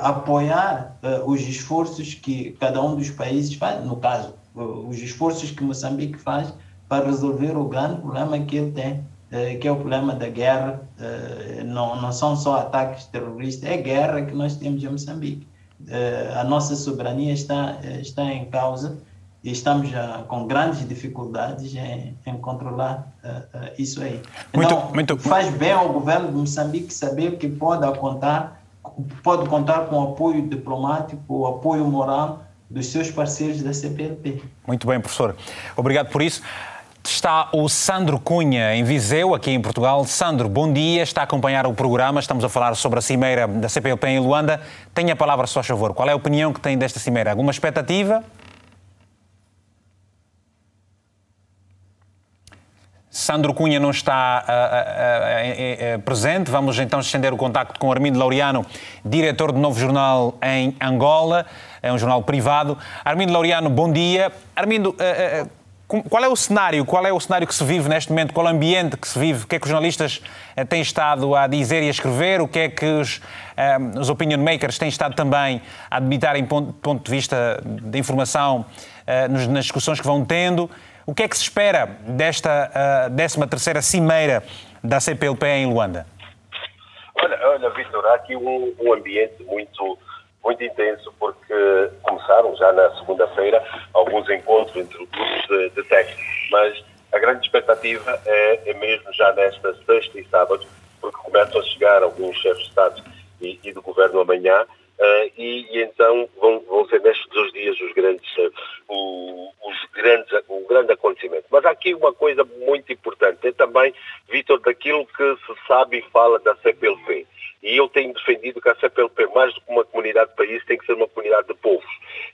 apoiar os esforços que cada um dos países faz, no caso, os esforços que Moçambique faz para resolver o grande problema que ele tem, que é o problema da guerra. não, não são só ataques terroristas, é guerra que nós temos em Moçambique. a nossa soberania está, está em causa e estamos já com grandes dificuldades em, em controlar isso aí. Então, muito, muito... faz bem ao governo de Moçambique saber que pode contar pode contar com o apoio diplomático, o apoio moral dos seus parceiros da CPLP. Muito bem, professor. Obrigado por isso. Está o Sandro Cunha, em Viseu, aqui em Portugal. Sandro, bom dia, está a acompanhar o programa. Estamos a falar sobre a cimeira da CPLP em Luanda. Tenha a palavra, se faz favor. Qual é a opinião que tem desta cimeira? Alguma expectativa? Sandro Cunha não está uh, uh, uh, presente. Vamos então estender o contacto com Armindo Laureano, diretor do Novo Jornal em Angola. É um jornal privado. Armindo Laureano, bom dia. Armindo, qual é o cenário? Qual é o cenário que se vive neste momento? Qual é o ambiente que se vive? O que é que os jornalistas têm estado a dizer e a escrever? O que é que os, os opinion makers têm estado também a admitir em ponto, ponto de vista de informação nas discussões que vão tendo? O que é que se espera desta uh, 13ª Cimeira da CPLP em Luanda? Olha, olha Vitor, há aqui um, um, ambiente muito, muito intenso, porque começaram já na segunda-feira alguns encontros entre grupos de, de técnicos, mas a grande expectativa é, é, mesmo já nesta sexta e sábado, porque começam a chegar alguns chefes de Estado e, e do Governo amanhã, Uh, e, e, então vão, vão, ser nestes dois dias os grandes, uh, o, os grandes, o grande acontecimento. Mas há aqui uma coisa muito importante, é também, Vitor, daquilo que se sabe e fala da CPLP. E eu tenho defendido que a CPLP, mais do que uma comunidade de país, tem que ser uma comunidade de povos.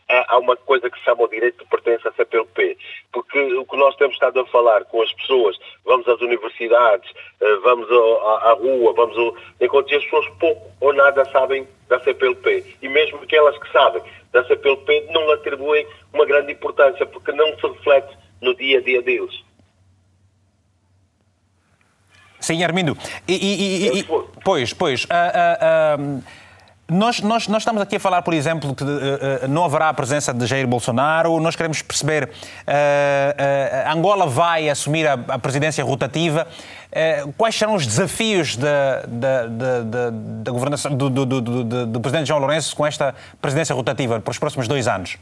Há uma coisa que se chama o direito de pertença à CPLP, porque o que nós temos estado a falar com as pessoas, vamos às universidades, eh, vamos à, rua, vamos ao... enquanto as pessoas pouco ou nada sabem da CPLP. E mesmo aquelas que sabem da CPLP não lhe atribuem uma grande importância, porque não se reflete no dia a dia deles. Sim, Armindo. E, e, e, pois, pois. Uh, uh, uh, nós, nós, nós estamos aqui a falar, por exemplo, que não haverá a presença de Jair Bolsonaro. Nós queremos perceber. Angola vai assumir a, a presidência rotativa. quais serão os desafios da, governação do, do, do, do presidente João Lourenço com esta presidência rotativa para os próximos dois anos?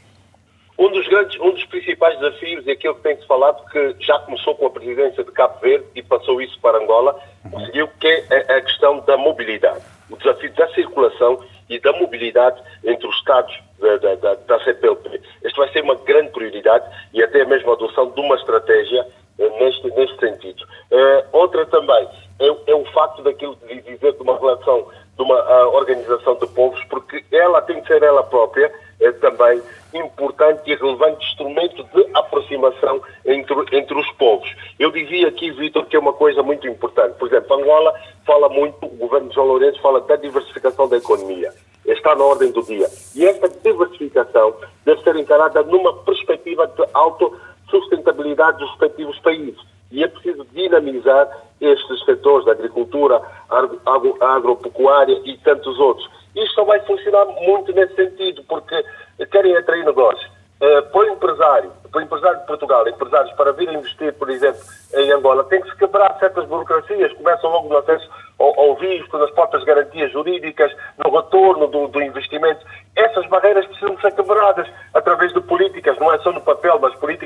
Um dos grandes, um dos principais desafios é aquilo que tem-se falado, que já começou com a presidência de Cabo Verde e passou isso para Angola, conseguiu que é a questão da mobilidade. O desafio da circulação e da mobilidade entre os Estados da, da, da, da CPLP. Este vai ser uma grande prioridade e até mesmo a adoção de uma estratégia eh, neste, neste sentido. Uh, outra também é, é, o facto daquilo de dizer de uma relação, de uma organização de povos, porque ela tem que ser ela própria é também importante e relevante instrumento de aproximação entre, entre os povos. Eu dizia aqui, Vitor, que é uma coisa muito importante. Por exemplo, Angola fala muito, o governo de João Lourenço fala da diversificação da economia. Está na ordem do dia. E esta diversificação deve ser encarada numa perspectiva de autossustentabilidade dos respectivos países. E é preciso dinamizar estes setores da agricultura, agropecuária e tantos outros. Isto só vai funcionar muito nesse sentido, porque querem atrair negócios. Uh, para o empresário, para o empresário de Portugal, empresários para vir investir, por exemplo, em Angola, tem que se quebrar certas burocracias, começam logo no acesso ao, ao visto, nas próprias garantias jurídicas, no retorno do, do investimento. Essas barreiras precisam ser quebradas através de políticas, não é só no papel, mas políticas.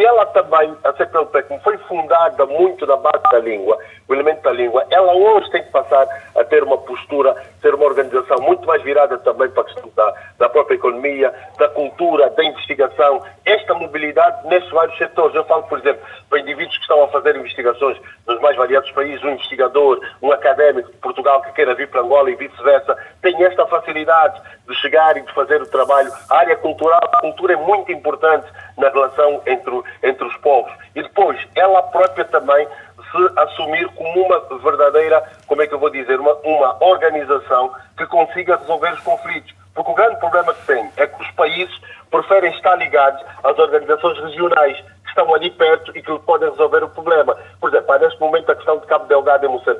E ela também, a CPLP, como foi fundada muito na base da língua, o elemento da língua, ela hoje tem que passar a ter uma postura, ser uma organização muito mais virada também para a questão da, da própria economia, da cultura, da investigação, esta mobilidade nestes vários setores. Eu falo, por exemplo, para indivíduos que estão a fazer investigações nos mais variados países, um investigador, um académico de Portugal que queira vir para Angola e vice-versa, tem esta facilidade. de chegar e de fazer o trabalho. A área cultural, a cultura é muito importante na relação entre, entre os povos. E depois, ela própria também se assumir como uma verdadeira, como é que eu vou dizer, uma, uma organização que consiga resolver os conflitos. Porque o grande problema que tem é que os países preferem estar ligados às organizações regionais que estão ali perto e que podem resolver o problema. Por exemplo, há neste momento a questão de Cabo Delgado em Moçambique.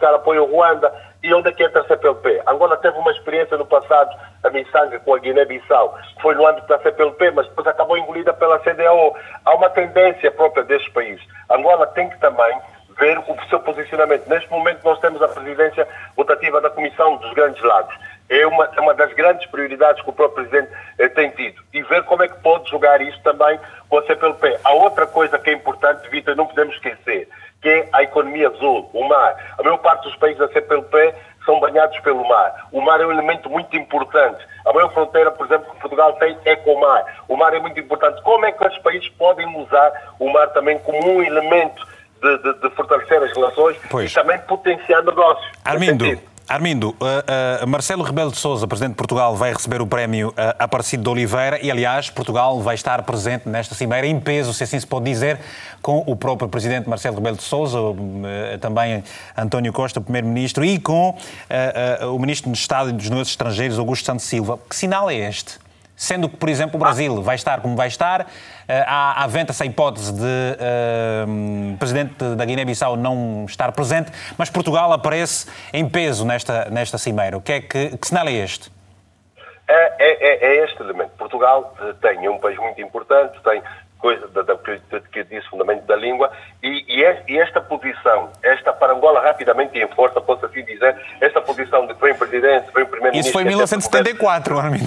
Buscar apoio ao Ruanda. E onde é que entra a CPLP? Angola teve uma experiência no passado, a Missanga, com a Guiné-Bissau. Foi no âmbito da CPLP, mas depois acabou engolida pela CDAO. Há uma tendência própria destes países. Angola tem que também ver o seu posicionamento. Neste momento nós temos a presidência votativa da Comissão dos Grandes Lagos. É uma, é uma das grandes prioridades que o próprio Presidente eh, tem tido. E ver como é que pode jogar isso também muito importante. A maior fronteira, por exemplo, que Portugal tem é com o mar. O mar é muito importante. Como é que os países podem usar o mar também como um elemento de, de, de fortalecer as relações pois. e também potenciar negócios? Armindo, Armindo, uh, uh, Marcelo Rebelo de Sousa, Presidente de Portugal, vai receber o prémio uh, Aparecido de Oliveira e, aliás, Portugal vai estar presente nesta cimeira em peso, se assim se pode dizer, com o próprio Presidente Marcelo Rebelo de Sousa, também António Costa, Primeiro-Ministro, e com o Ministro de Estado e dos Negócios Estrangeiros, Augusto Santos Silva. Que sinal é este? Sendo que, por exemplo, o Brasil vai estar como vai estar, eh, há, há venta essa hipótese de uh, presidente da Guiné-Bissau não estar presente, mas Portugal aparece em peso nesta, nesta cimeira. O que, é que, que sinal é este? É, é, é, este elemento. Portugal tem é um país muito importante, tem coisa da, da, que, que disse, fundamento da língua, e, e, é, esta posição, esta para Angola rapidamente em força, posso assim dizer, esta posição de que vem presidente, vem primeiro-ministro... Isso foi em 1974, Armin.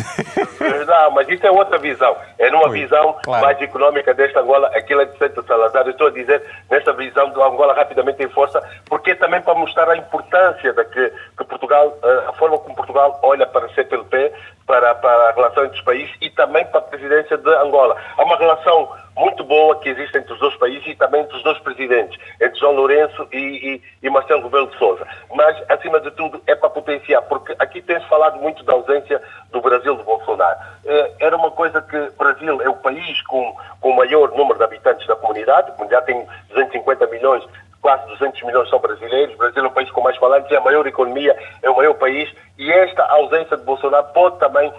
Não, mas isso é outra visão. É numa Ui, visão claro. mais económica desta Angola, aquilo é de Santo Salazar. Eu estou a dizer nesta visão de Angola rapidamente em força, porque é também para mostrar a importância da que, que Portugal, eh, a forma como Portugal olha para a CPLP, para, para a relação entre os países e também para a presidência de Angola. Há uma relação muito boa que existe entre os dois países e também entre os dois presidentes, entre João Lourenço e, e, e Marcelo Rebelo de Sousa. Mas, acima de tudo, é para potenciar, porque aqui tem-se falado muito da ausência do Brasil de Bolsonaro. Eh, era uma coisa que o Brasil é o país com, o maior número de habitantes da comunidade, comunidade tem 250 milhões quase 200 milhões são brasileiros. O Brasil é o país com mais falantes, é a maior economia, é o maior país. E esta ausência de Bolsonaro pode também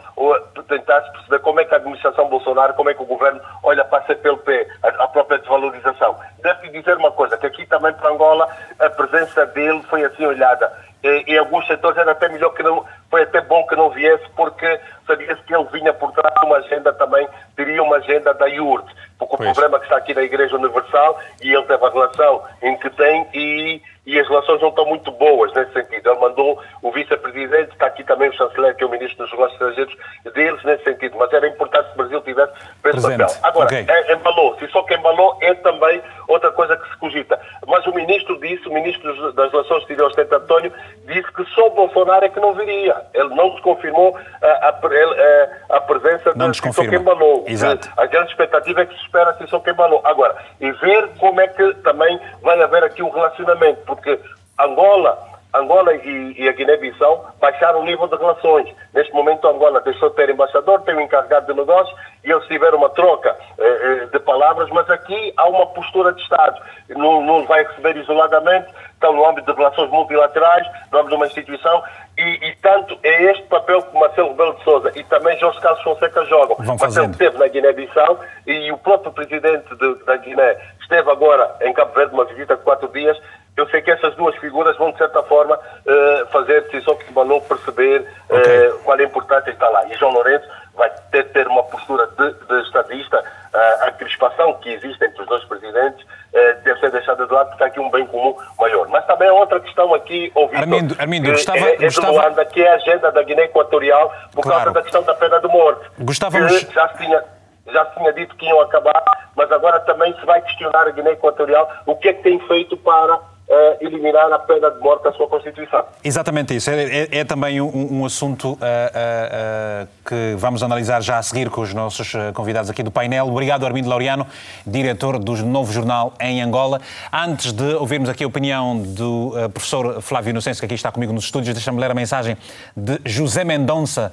tentar se perceber como é que a administração Bolsonaro, como é que o governo olha para a CPLP, a, a própria desvalorização. Deve dizer uma coisa, que aqui também para Angola a presença dele foi assim olhada. Em alguns setores era até melhor que não, foi até bom que não viesse, porque sabia-se que ele vinha por trás de uma agenda também, teria uma agenda da IURT porque pois. o problema que está aqui na Igreja Universal e ele teve a relação em que tem e, e as relações não estão muito boas nesse sentido. Ele mandou o vice-presidente, está aqui também o chanceler, que é o ministro dos negócios estrangeiros, deles nesse sentido. Mas era importante que o Brasil tivesse esse papel. Agora, okay. é, embalou-se. Só que embalou é também outra coisa que se cogita. Mas o ministro disse, o ministro das Relações Exteriores, Tente António, disse que só Bolsonaro é que não viria. Ele não desconfirmou a, a, a, a presença não de Sissoko Embalou. Exato. A grande expectativa é que se espera Sissoko Embalou. Agora, e ver como é que também vai haver aqui um relacionamento, porque Angola Angola e, e a Guiné-Bissau baixaram o nível de relações. Neste momento, Angola deixou de ter embaixador, tem um encarregado de negócios e eles tiveram uma troca eh, eh, de palavras, mas aqui há uma postura de Estado. Não, não vai receber isoladamente, estão no âmbito de relações multilaterais, no âmbito de uma instituição, e, e, tanto é este papel que Marcelo Rebelo de Sousa e também Jorge Carlos Fonseca jogam. Vão Marcelo esteve na Guiné-Bissau e o próprio presidente de, da Guiné esteve agora em Cabo Verde, uma visita de quatro dias, eu sei que essas duas figuras vão, de certa forma, uh, fazer Sissoko Balou perceber uh, okay. qual é a importância estar lá. E João Lourenço vai ter, ter uma postura de, de estadista uh, a crispação que existe entre os dois presidentes eh, deve ser deixada de lado porque há aqui um bem comum maior. Mas também há outra questão aqui, ouvido, Armindo, Armindo, que gostava, é, é de gostava... Luanda, que é a agenda da Guiné Equatorial por Claro. causa da questão da pena de morte. Gostávamos- Que já se tinha já se tinha dito que iam acabar, mas agora também se vai questionar a Guiné Equatorial o que é que tem feito para eh, eliminar a pena de morte da sua Constituição. Exatamente isso. É, é- é também um, um assunto ah, ah, que vamos analisar já a seguir com os nossos convidados aqui do painel. Obrigado, Armindo Laureano, diretor do Novo Jornal em Angola. Antes de ouvirmos aqui a opinião do professor Flávio Inocêncio, que aqui está comigo nos estúdios, deixa-me ler a mensagem de José Mendonça,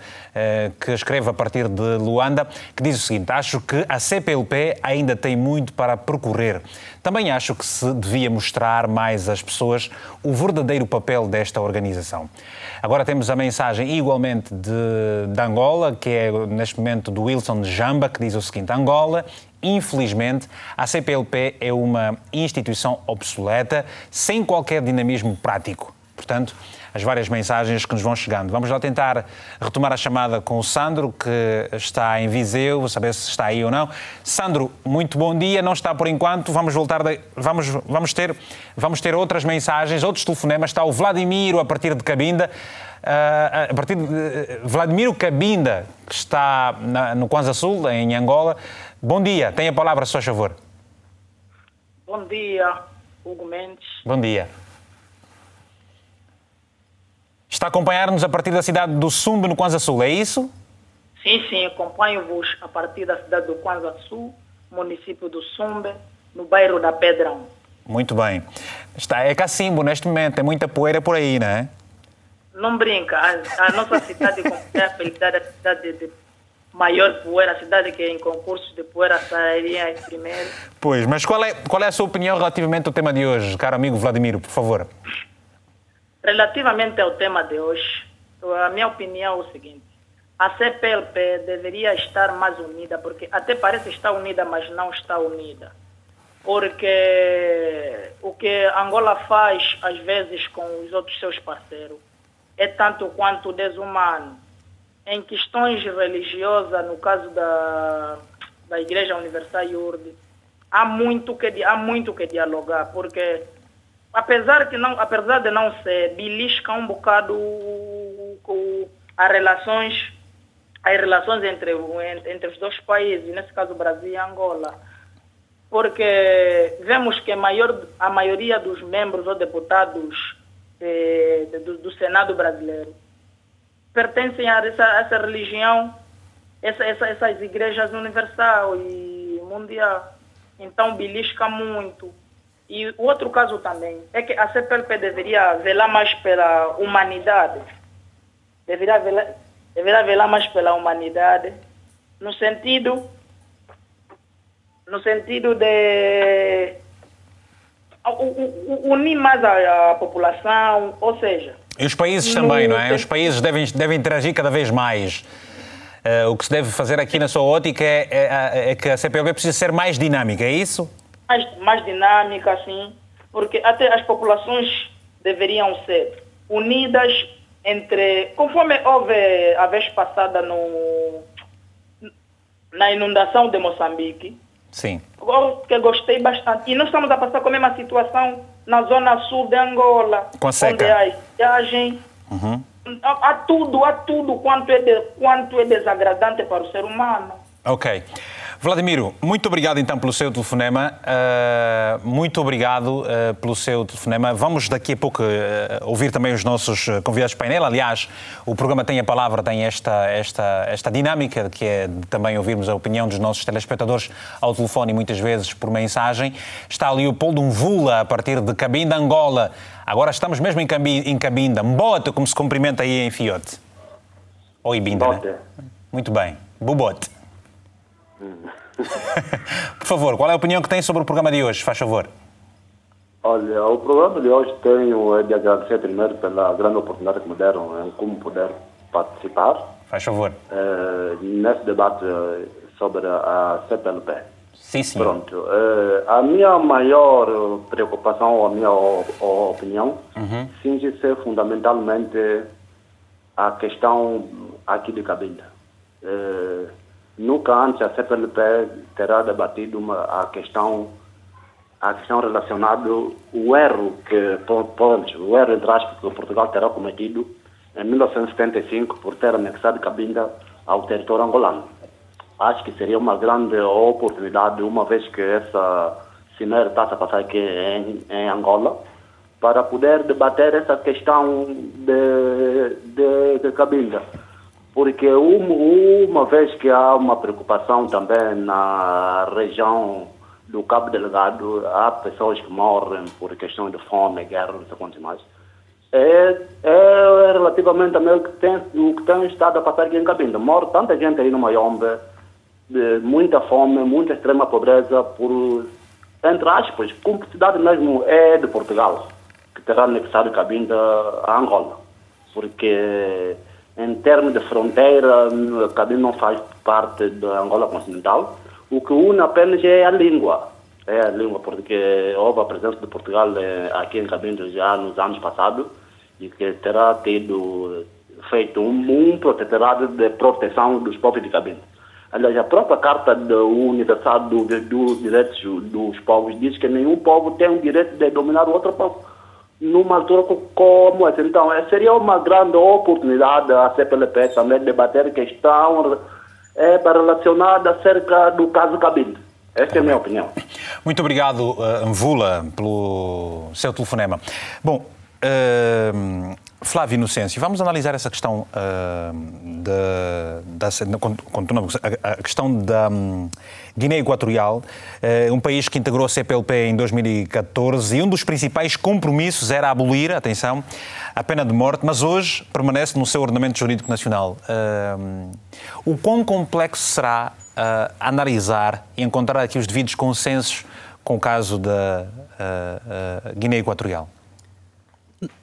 que escreve a partir de Luanda, que diz o seguinte: Acho que a CPLP ainda tem muito para percorrer. Também acho que se devia mostrar mais às pessoas o verdadeiro papel desta organização. Agora temos a mensagem igualmente de, de Angola, que é neste momento do Wilson Jamba, que diz o seguinte: Angola, infelizmente, a CPLP é uma instituição obsoleta, sem qualquer dinamismo prático. Portanto, as várias mensagens que nos vão chegando. Vamos lá tentar retomar a chamada com o Sandro, que está em Viseu, saber se está aí ou não. Sandro, muito bom dia. Não está por enquanto. Vamos voltar. De... Vamos, vamos, ter, vamos ter outras mensagens, outros telefonemas. Está o Vladimiro a partir de Cabinda. ah, a partir de uh, Vladimiro Cabinda, que está na, no Kwanza Sul, em Angola. Bom dia. Tem a palavra, se faz favor. Bom dia, Hugo Mendes. Bom dia. Está a acompanhar-nos a partir da cidade do Sumbe, no Kwanza Sul, é isso? Sim, sim, acompanho-vos a partir da cidade do Kwanza Sul, município do Sumbe, no bairro da Pedrão. Muito bem. Está, é Cacimbo neste momento, tem muita poeira por aí, não é? Não brinca, a, a nossa cidade é apelidada a cidade de maior poeira, a cidade que em concursos de poeira sairia em primeiro. Pois, mas qual é, qual é a sua opinião relativamente ao tema de hoje, caro amigo Vladimiro, por favor? Relativamente ao tema de hoje, a minha opinião é o seguinte: a CPLP deveria estar mais unida, porque até parece estar unida, mas não está unida. Porque o que Angola faz, às vezes, com os outros seus parceiros, é tanto quanto desumano. Em questões religiosas, no caso da, da Igreja Universal Iurde, há muito que, há muito que dialogar, porque apesar que não apesar de não ser belisca um bocado as relações as relações entre entre os dois países nesse caso Brasil e Angola. Porque vemos que a maior a maioria dos membros ou deputados eh, do, do, Senado brasileiro pertencem a essa, essa religião essa, essa, essas igrejas universal e mundial. Então belisca muito e o outro caso também é que a CPLP deveria velar mais pela humanidade. Deveria velar, deveria velar mais pela humanidade, no sentido, no sentido de unir mais a, a população, ou seja... E os países também, não é? Os países devem, devem interagir cada vez mais. Uh, o que se deve fazer aqui na sua ótica é, é, é que a CPLP precisa ser mais dinâmica, é isso? Mais, mais dinâmica, assim, porque até as populações deveriam ser unidas entre. Conforme houve a vez passada no, na inundação de Moçambique. Sim. Que gostei bastante. E nós estamos a passar com a mesma situação na zona sul de Angola. Com seca. Onde há estiagem. Uhum. Há, há tudo, há tudo quanto é, de, quanto é desagradante para o ser humano. Ok. Vladimiro, muito obrigado então pelo seu telefonema. Uh, muito obrigado uh, pelo seu telefonema. Vamos daqui a pouco uh, ouvir também os nossos convidados de painel. Aliás, o programa tem a palavra, tem esta, esta, esta dinâmica que é de também ouvirmos a opinião dos nossos telespectadores ao telefone e muitas vezes por mensagem. Está Leopoldo Mvula, a partir de Cabinda, Angola. Agora estamos mesmo em Cabinda, em Cabinda. Mbota, como se cumprimenta aí em Fiote. Ou Ibinda, né? Muito bem. Bubote. Por favor, qual é a opinião que tem sobre o programa de hoje? Faz favor. Olha, o programa de hoje tenho de agradecer primeiro pela grande oportunidade que me deram em como poder participar. Faz favor. Uh, nesse debate sobre a CPLP. Sim, sim. Pronto. A minha maior preocupação, a minha opinião, uhum. finge ser fundamentalmente a questão aqui de Cabinda. Uh, nunca antes a CPLP terá debatido uma, a questão a questão relacionada o erro que pode, o erro entre aspas que Portugal terá cometido em 1975 por ter anexado Cabinda ao território angolano. Acho que seria uma grande oportunidade, uma vez que essa cimeira está a passar aqui em, em Angola, para poder debater essa questão de, de, de Cabinda. Porque uma, uma vez que há uma preocupação também na região do Cabo Delgado, há pessoas que morrem por questão de fome, guerra, não sei quantos mais. É, é relativamente também o que tem, o que tem estado a passar aqui em Cabinda. Morre tanta gente aí no Mayombe, de muita fome, muita extrema pobreza, por, entre aspas, complexidade mesmo é de Portugal, que terá anexado Cabinda a Angola. Porque em termos de fronteira, Cabinda não faz parte da Angola continental. O que une apenas é a língua. É a língua, porque houve a presença de Portugal aqui em Cabinda já nos anos passados e que terá tido feito um, um protetorado de proteção dos povos de Cabinda. Aliás, a própria Carta do Universal dos do Direitos dos Povos diz que nenhum povo tem o direito de dominar o outro povo numa altura como essa. Então, seria uma grande oportunidade a CPLP também debater questão é, relacionada acerca do caso Cabinda. Essa é a minha opinião. Muito obrigado, Mvula, pelo seu telefonema. Bom, uh, Flávio Inocêncio, vamos analisar essa questão uh, da, da, a, questão da um, Guiné Equatorial, uh, um país que integrou a CPLP em 2014 e um dos principais compromissos era abolir, atenção, a pena de morte, mas hoje permanece no seu ordenamento jurídico nacional. Uh, o quão complexo será analisar e encontrar aqui os devidos consensos com o caso da Guiné Equatorial?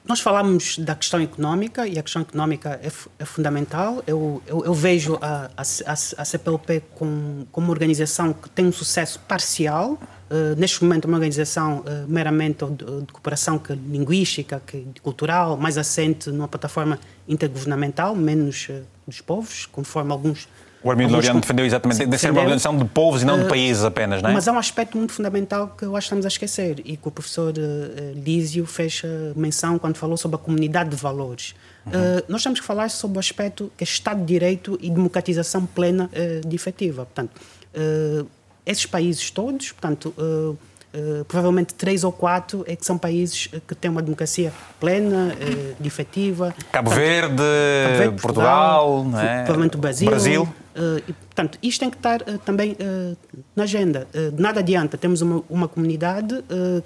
Nós falamos da questão económica e a questão económica é, é fundamental. Eu, eu, eu, vejo a, a, a CPLP com, como uma organização que tem um sucesso parcial. Uh, neste momento, uma organização uh, meramente de, de, cooperação que, linguística, que, cultural, mais assente numa plataforma intergovernamental, menos uh, dos povos, conforme alguns o Armindo Laureano defendeu exatamente de ser uma organização de povos e não de uh, países apenas, não é? Mas há um aspecto muito fundamental que eu acho que estamos a esquecer e que o professor uh, Lísio fez menção quando falou sobre a comunidade de valores. Uhum. Uh, nós temos que falar sobre o aspecto que é Estado de Direito e democratização plena uh, de efetiva. Portanto, esses países todos, portanto, Uh, provavelmente três ou quatro é que são países que têm uma democracia plena, uh, de efetiva. Cabo, portanto, Verde, Cabo Verde, Portugal, Portugal é? provavelmente o Brasil. Brasil. Uh, e, portanto, isto tem que estar também na agenda. nada adianta. Temos uma, uma comunidade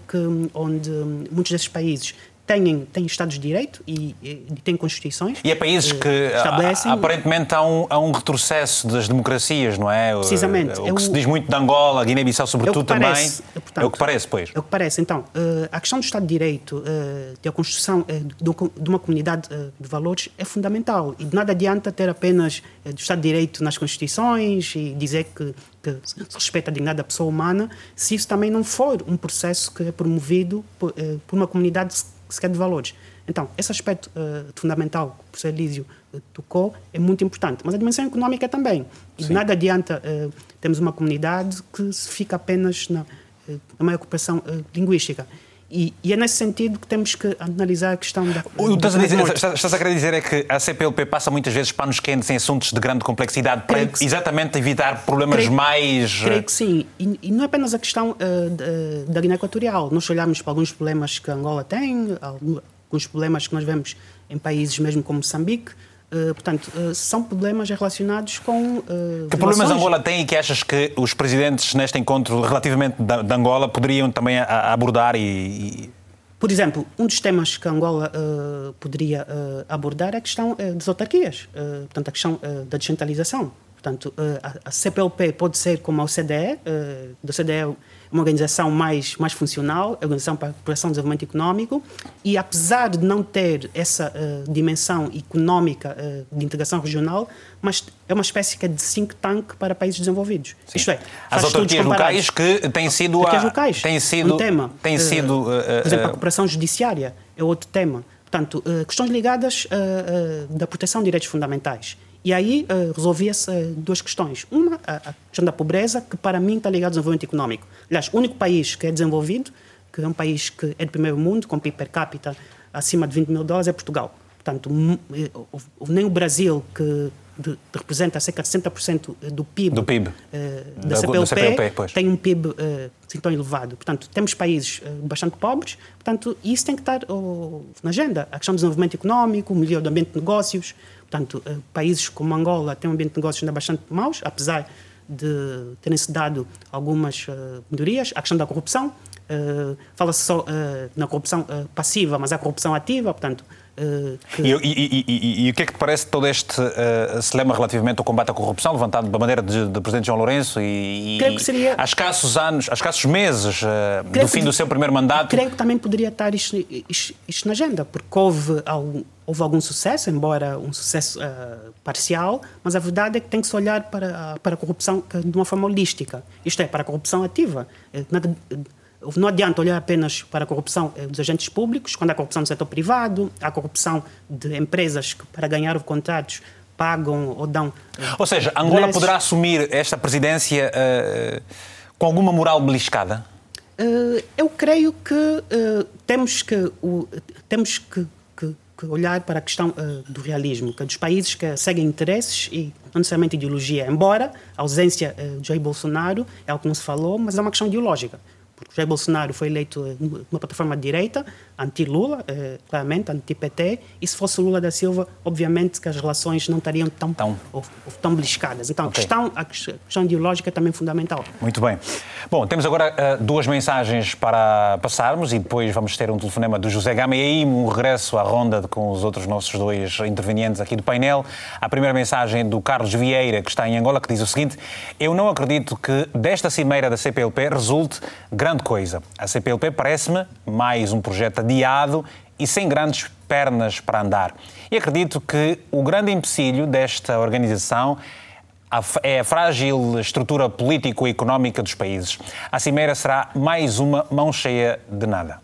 que, onde muitos desses países têm, têm Estados de Direito e, e, têm Constituições. E há países que estabelecem... aparentemente há um, há um retrocesso das democracias, não é? Precisamente. O, o que é se diz muito de Angola, Guiné-Bissau, sobretudo é também. Portanto, é o que parece, pois. É o que parece. Então, eh, a questão do Estado de Direito, eh, de a construção eh, de uma comunidade de valores é fundamental. E de nada adianta ter apenas o Estado de Direito nas Constituições e dizer que que se respeita a dignidade da pessoa humana, se isso também não for um processo que é promovido por, por uma comunidade sequer de valores. Então, esse aspecto uh, fundamental que o professor Elísio uh, tocou é muito importante, mas a dimensão económica também. Sim. nada adianta uh, termos uma comunidade que fica apenas na, na maior ocupação linguística. E, e, é nesse sentido que temos que analisar a questão da. O que estás estás a querer dizer é que a CPLP passa muitas vezes panos quentes em assuntos de grande complexidade para que, exatamente evitar problemas creio, mais. Creio que sim. E, e, não é apenas a questão uh, da Guiné Equatorial. Nós olhamos para alguns problemas que Angola tem, alguns problemas que nós vemos em países mesmo como Moçambique. Uh, portanto, uh, são problemas relacionados com. Uh, que problemas Angola tem e que achas que os presidentes neste encontro, relativamente da, de Angola, poderiam também a, a abordar e, e, Por exemplo, um dos temas que Angola poderia abordar é a questão das autarquias, portanto, a questão da descentralização. Portanto, a, a, CPLP pode ser como a OCDE, da OCDE uma organização mais, mais funcional, a Organização para a Cooperação e Desenvolvimento Económico, e apesar de não ter essa uh, dimensão económica uh, de integração regional, mas é uma espécie de think tank para países desenvolvidos. Sim. Isto é, as autarquias locais que têm sido a, locais, têm sido um tema. Têm sido, uh, por exemplo, a cooperação judiciária é outro tema. Portanto, questões ligadas da proteção de direitos fundamentais E aí uh, resolvia-se uh, duas questões. Uma, a, a, questão da pobreza, que para mim está ligada ao desenvolvimento económico. Aliás, o único país que é desenvolvido, que é um país que é do primeiro mundo, com PIB per capita acima de 20 mil dólares, é Portugal. Portanto, nem o Brasil, que de, de representa cerca de 60% do PIB, do PIB. Uh, da, da, CPLP, CPLP tem um PIB uh, assim tão elevado. Portanto, temos países bastante pobres, portanto, isso tem que estar na agenda. A questão do desenvolvimento económico, o melhor do ambiente de negócios. Portanto, países como Angola têm um ambiente de negócios ainda bastante maus, apesar de terem se dado algumas melhorias. A questão da corrupção, fala-se só na corrupção passiva, mas há corrupção ativa, portanto, Uh, que... e, e, e, e, o que é que te parece todo este uh, celema relativamente ao combate à corrupção, levantado da maneira do Presidente João Lourenço e, creio que seria... há escassos anos, há escassos meses uh, do fim do seu primeiro mandato? Creio que também poderia estar isto, isto, isto na agenda, porque houve algum, houve algum sucesso, embora um sucesso parcial, mas a verdade é que tem que se olhar para, para a corrupção de uma forma holística, isto é, para a corrupção ativa. Nada, não adianta olhar apenas para a corrupção eh, dos agentes públicos, quando há corrupção no setor privado, há corrupção de empresas que, para ganhar contratos, pagam ou dão. Eh, ou seja, Angola poderá assumir esta presidência uh, com alguma moral beliscada? Uh, eu creio que uh, temos que, temos que, que, que, olhar para a questão do realismo, que é dos países que seguem interesses e não necessariamente ideologia, embora a ausência de Jair Bolsonaro é algo que não se falou, mas é uma questão ideológica Jair Bolsonaro foi eleito numa plataforma de direita, anti-Lula, eh, claramente, anti-PT, e se fosse Lula da Silva, obviamente que as relações não estariam tão, tão. Ou, ou tão beliscadas. Então, okay. a, questão, a questão ideológica é também fundamental. Muito bem. Bom, temos agora uh, duas mensagens para passarmos e depois vamos ter um telefonema do José Gama e aí um regresso à ronda de, com os outros nossos dois intervenientes aqui do painel. A primeira mensagem do Carlos Vieira, que está em Angola, que diz o seguinte: Eu não acredito que desta cimeira da CPLP resulte grande coisa. A CPLP parece-me mais um projeto e sem grandes pernas para andar. E acredito que o grande empecilho desta organização é a frágil estrutura político-económica dos países. A cimeira será mais uma mão cheia de nada.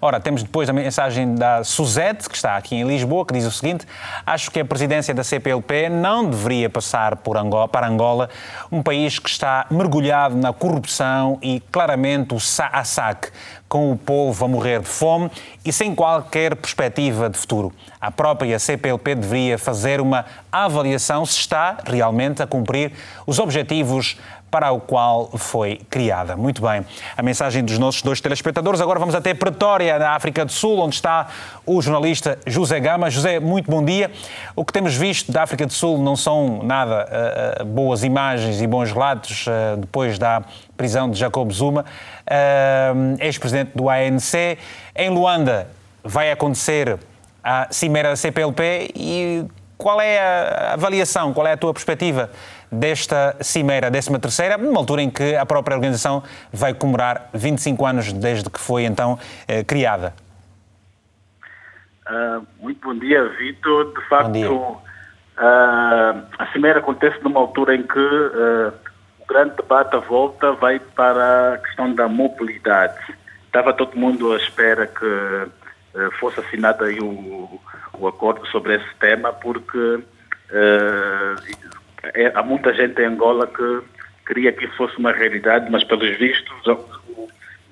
Ora, temos depois a mensagem da Suzette, que está aqui em Lisboa, que diz o seguinte: Acho que a presidência da CPLP não deveria passar por Angola, para Angola, um país que está mergulhado na corrupção e claramente o a saque, com o povo a morrer de fome e sem qualquer perspectiva de futuro. A própria CPLP deveria fazer uma avaliação se está realmente a cumprir os objetivos para o qual foi criada. Muito bem. A mensagem dos nossos dois telespectadores. Agora vamos até Pretória, na África do Sul, onde está o jornalista José Gama. José, muito bom dia. O que temos visto da África do Sul não são nada uh, boas imagens e bons relatos uh, depois da prisão de Jacob Zuma, uh, ex-presidente do ANC. Em Luanda vai acontecer a cimeira da CPLP e qual é a avaliação, qual é a tua perspectiva desta cimeira, 13 terceira, numa altura em que a própria organização vai comemorar 25 anos desde que foi então eh, criada? Uh, muito bom dia, Vitor. De facto, uh, a cimeira acontece numa altura em que uh, o grande debate à volta vai para a questão da mobilidade. Estava todo mundo à espera que fosse assinado aí o, o acordo sobre esse tema, porque é, há muita gente em Angola que queria que isso fosse uma realidade, mas pelos vistos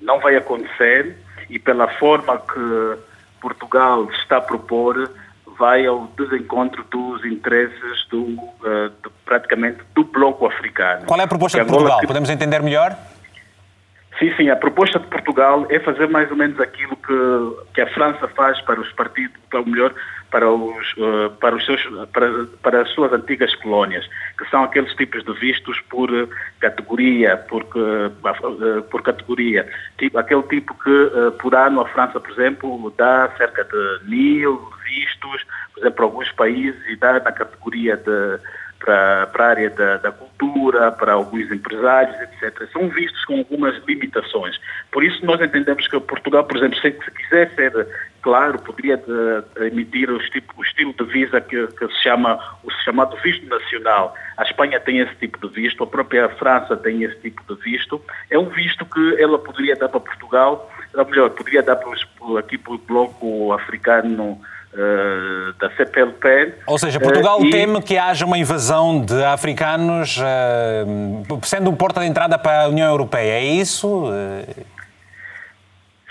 não vai acontecer e pela forma que Portugal está a propor vai ao desencontro dos interesses do, uh, de, praticamente do bloco africano. Qual é a proposta de Portugal? Podemos entender melhor? Sim, sim. A proposta de Portugal é fazer mais ou menos aquilo que, que a França faz para os partidos, ou melhor, para, os, uh, para, os seus, para, para as suas antigas colónias, que são aqueles tipos de vistos por categoria, por, uh, por categoria. Tipo, aquele tipo que, por ano, a França, por exemplo, dá cerca de mil vistos, por exemplo, para alguns países, e dá na categoria de para, a área da, da, cultura, para alguns empresários, etc. São vistos com algumas limitações. Por isso, nós entendemos que Portugal, por exemplo, se, se quiser ser claro, poderia de, de emitir o, tipo, o, estilo de visa que, que, se chama o chamado visto nacional. A Espanha tem esse tipo de visto, a própria França tem esse tipo de visto. É um visto que ela poderia dar para Portugal, ou melhor, poderia dar para aqui para o bloco africano uh, da CPLP. Ou seja, Portugal e... teme que haja uma invasão de africanos, sendo um porta de entrada para a União Europeia, é isso?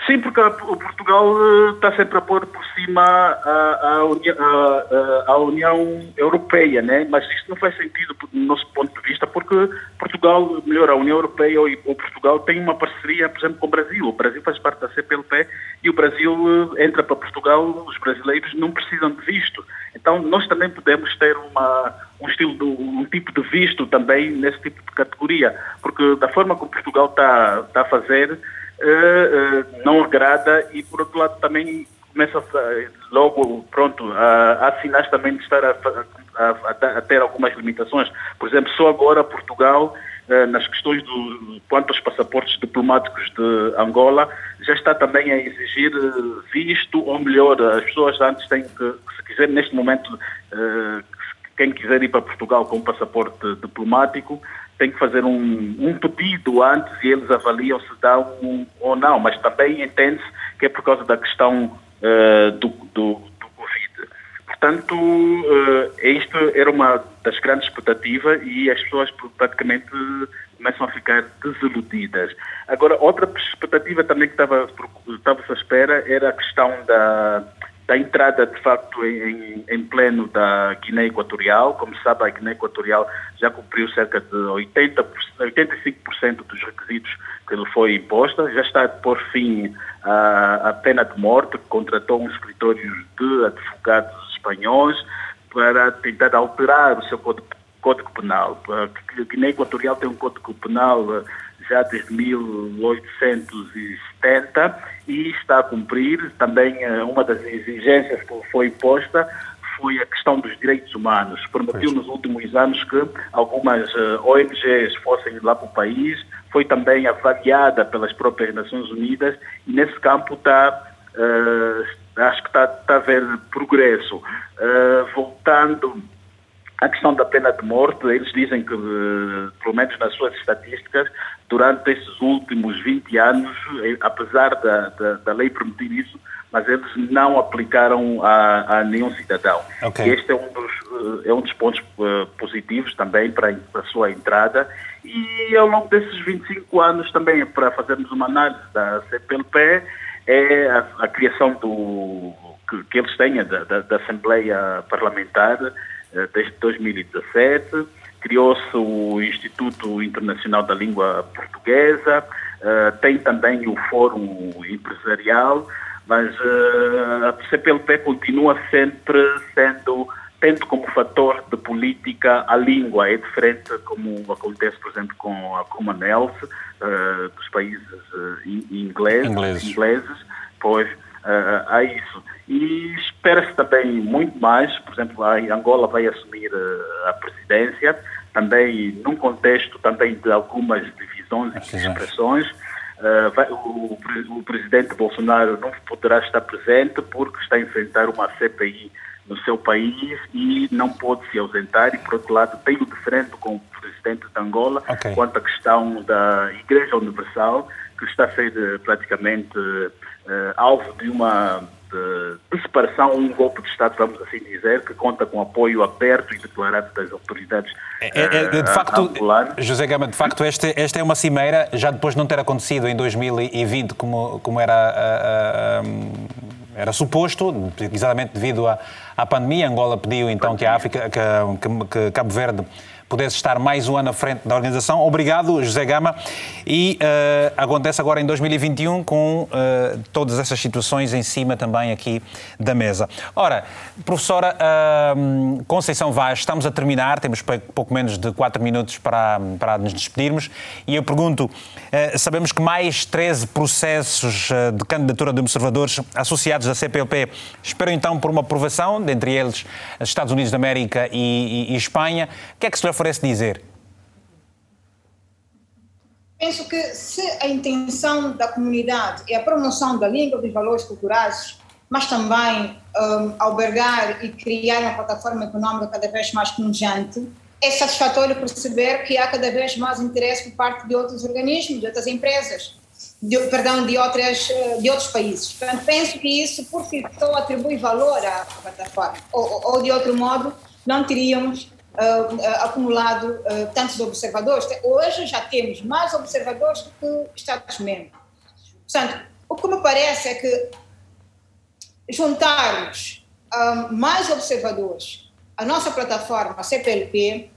Sim, porque o Portugal eh, está sempre a pôr por cima a, a, a, a, União Europeia, né? mas isso não faz sentido do nosso ponto de vista, porque Portugal, melhor, a União Europeia ou, ou Portugal tem uma parceria, por exemplo, com o Brasil. O Brasil faz parte da CPLP e o Brasil eh, entra para Portugal, os brasileiros não precisam de visto. Então, nós também podemos ter uma, um estilo, de, um tipo de visto também nesse tipo de categoria, porque da forma como Portugal está, está a fazer, uh, não agrada e, por outro lado, também começa logo, pronto, há sinais também de estar a, a, a, ter algumas limitações. Por exemplo, só agora Portugal, uh, nas questões do quanto aos passaportes diplomáticos de Angola, já está também a exigir visto, ou melhor, as pessoas antes têm que, se quiser, neste momento, quem quiser ir para Portugal com passaporte diplomático, tem que fazer um, um pedido antes e eles avaliam se dá um, ou não, mas também entende-se que é por causa da questão uh, do, do, do, Covid. Portanto, uh, isto era uma das grandes expectativas e as pessoas praticamente começam a ficar desiludidas. Agora, outra expectativa também que estava, estava à espera era a questão da da entrada, de facto, em, em, pleno da Guiné Equatorial. Como sabe, a Guiné Equatorial já cumpriu cerca de 80%, 85% dos requisitos que lhe foi imposta, já está a pôr fim à pena de morte, contratou um escritório de advogados espanhóis para tentar alterar o seu código, código penal. A Guiné Equatorial tem um código penal já desde 1870 e está a cumprir. Também eh, uma das exigências que foi imposta foi a questão dos direitos humanos. Permitiu nos últimos anos que algumas eh, ONGs fossem lá para o país, foi também avaliada pelas próprias Nações Unidas e nesse campo está, uh, acho que está, está a haver progresso. Uh, voltando à questão da pena de morte, eles dizem que, pelo menos nas suas estatísticas, durante esses últimos 20 anos, eh, apesar da, da, da lei permitir isso, mas eles não aplicaram a, a nenhum cidadão. Okay. Este é um dos, eh, é um dos pontos positivos também para a sua entrada. E ao longo desses 25 anos também, para fazermos uma análise da CPLP, é a, a criação do que, que eles têm da, da, da Assembleia Parlamentar desde 2017, criou-se o Instituto Internacional da Língua Portuguesa, uh, tem também o Fórum Empresarial, mas uh, a CPLP continua sempre sendo, tendo como fator de política a língua, é diferente como acontece, por exemplo, com a Commonwealth, uh, dos países ingleses, ingleses. ingleses, pois há isso. E espera-se também muito mais, por exemplo, a Angola vai assumir a presidência, também num contexto também de algumas divisões e expressões. Uh, vai, o, o, presidente Bolsonaro não poderá estar presente porque está a enfrentar uma CPI no seu país e não pode se ausentar. E, por outro lado, tem o diferente com o presidente de Angola okay. quanto à questão da Igreja Universal, que está a ser eh, praticamente uh, alvo de uma de, de, separação, um golpe de Estado, vamos assim dizer, que conta com apoio aberto e declarado das autoridades é, é, é de eh, facto, José Gama, de facto, esta, esta é uma cimeira, já depois de não ter acontecido em 2020 como, como era, era suposto, exatamente devido à, à pandemia. Angola pediu então que a África, que, que Cabo Verde pudesse estar mais um ano à frente da organização. Obrigado, José Gama. E uh, acontece agora em 2021 com uh, todas essas situações em cima também aqui da mesa. Ora, professora uh, Conceição Vaz, estamos a terminar, temos pouco menos de 4 minutos para, para nos despedirmos e eu pergunto, sabemos que mais 13 processos de candidatura de observadores associados à CPLP esperam então por uma aprovação, dentre eles Estados Unidos da América e, e, e Espanha. O que é que se lhe oferece dizer? Penso que se a intenção da comunidade é a promoção da língua dos valores culturais, mas também um, albergar e criar uma plataforma econômica cada vez mais conjunte, é satisfatório perceber que há cada vez mais interesse por parte de outros organismos, de outras empresas. de, perdão, de, outras, de outros países. Portanto, penso que isso, por si só, atribui valor à plataforma. Ou, ou de outro modo, não teríamos uh, acumulado uh, tantos observadores. Hoje já temos mais observadores do que Estados-membros. Portanto, o que me parece é que juntarmos uh, mais observadores à nossa plataforma, a CPLP,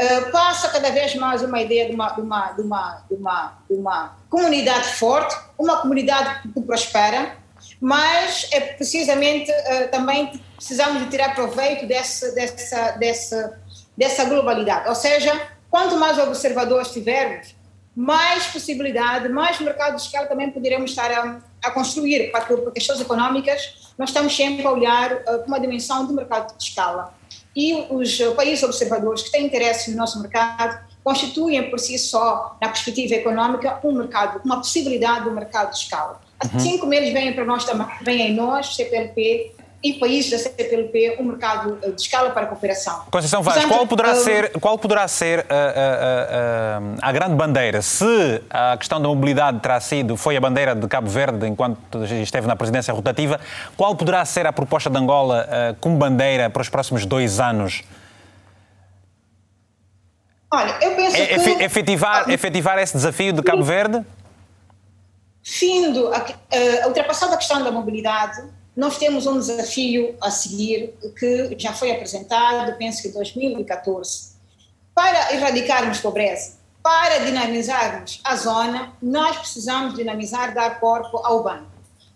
uh, passa cada vez mais uma ideia de uma, de uma, de uma, de uma, de uma comunidade forte, uma comunidade que prospera, mas é precisamente uh, também precisamos de tirar proveito dessa, dessa, dessa, dessa globalidade. Ou seja, quanto mais observadores tivermos, mais possibilidade, mais mercado de escala também poderemos estar a, a construir, para questões econômicas, nós estamos sempre a olhar uh, uma dimensão do mercado de escala. E os países observadores que têm interesse no nosso mercado constituem por si só, na perspectiva econômica, um mercado, uma possibilidade do mercado de escala. Assim uhum. como eles vêm para nós, também vêm em nós, CPLP, e países da CPLP um mercado eh, de escala para a cooperação. Conceição Vaz, Portanto, qual poderá uh, ser, qual poderá ser uh, uh, a grande bandeira? Se a questão da mobilidade terá sido, foi a bandeira de Cabo Verde enquanto esteve na presidência rotativa, qual poderá ser a proposta de Angola como bandeira para os próximos dois anos? Olha, eu penso é, que... Efetivar, efetivar esse desafio de Cabo Verde? Findo, ultrapassada a questão da mobilidade, nós temos um desafio a seguir que já foi apresentado, penso que em 2014. Para erradicarmos pobreza, para dinamizarmos a zona, nós precisamos dinamizar, dar corpo ao banco.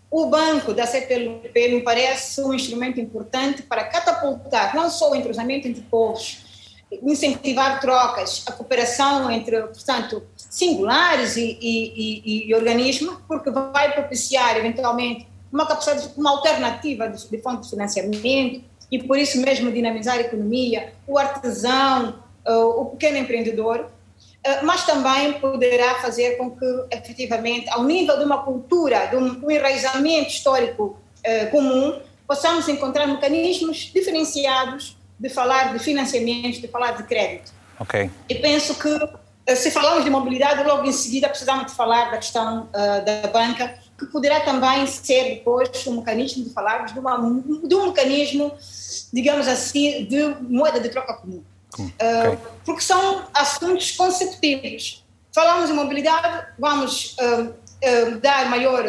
O banco da CPLP me parece um instrumento importante para catapultar não só o entrosamento entre povos, incentivar trocas, a cooperação entre, portanto, singulares e, e, e, e organismos, porque vai propiciar, eventualmente, uma capacidade, uma alternativa de, de fonte de financiamento e por isso mesmo dinamizar a economia, o artesão, uh, o pequeno empreendedor, uh, mas também poderá fazer com que, efetivamente, ao nível de uma cultura, de um, enraizamento histórico uh, comum, possamos encontrar mecanismos diferenciados de falar de financiamento, de falar de crédito. Ok. E penso que, se falamos de mobilidade, logo em seguida precisamos de falar da questão da banca, que poderá também ser depois um mecanismo de falarmos de, uma, de um mecanismo, digamos assim, de moeda de troca comum. Okay. Uh, porque são assuntos consecutivos. Falamos em mobilidade, vamos uh, uh, dar maior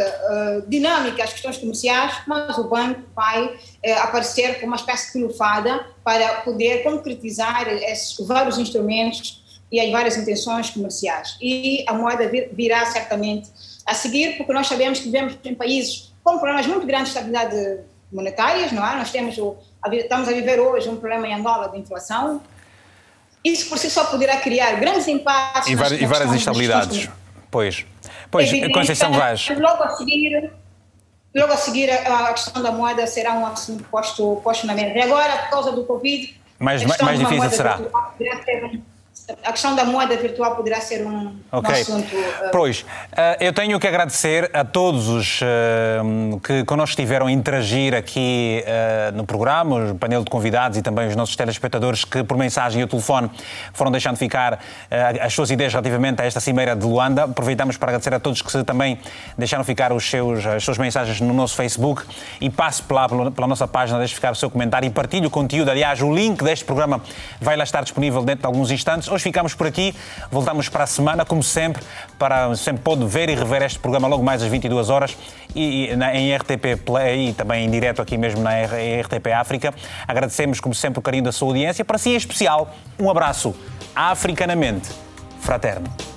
dinâmica às questões comerciais, mas o banco vai aparecer como uma espécie de lufada para poder concretizar esses vários instrumentos e as várias intenções comerciais. E a moeda virá certamente a seguir, porque nós sabemos que vivemos em países com problemas muito grandes de estabilidade monetárias, não é? Nós temos o, estamos a viver hoje um problema em Angola de inflação. Isso por si só poderá criar grandes impactos e, várias, e várias instabilidades. Pois, pois, Evidente, Conceição Vaz. Logo a seguir, logo a seguir a questão da moeda será um assunto posto, posto na mesa. E agora, por causa do Covid, mais, mais difícil será a questão da moeda virtual poderá ser um, okay. um assunto. Uh... Pois, uh, eu tenho que agradecer a todos os uh, que connosco estiveram a interagir aqui uh, no programa, o painel de convidados e também os nossos telespectadores que, por mensagem e o telefone, foram deixando ficar as suas ideias relativamente a esta Cimeira de Luanda. Aproveitamos para agradecer a todos que também deixaram ficar os seus, as suas mensagens no nosso Facebook e passe pela, pela nossa página, deixe ficar o seu comentário e partilhe o conteúdo. Aliás, o link deste programa vai lá estar disponível dentro de alguns instantes hoje ficamos por aqui. Voltamos para a semana, como sempre, para sempre pode ver e rever este programa logo mais às 22 horas e, e na, em RTP Play e também em direto aqui mesmo na RTP África. Agradecemos, como sempre, o carinho da sua audiência. Para si, em especial, um abraço africanamente fraterno.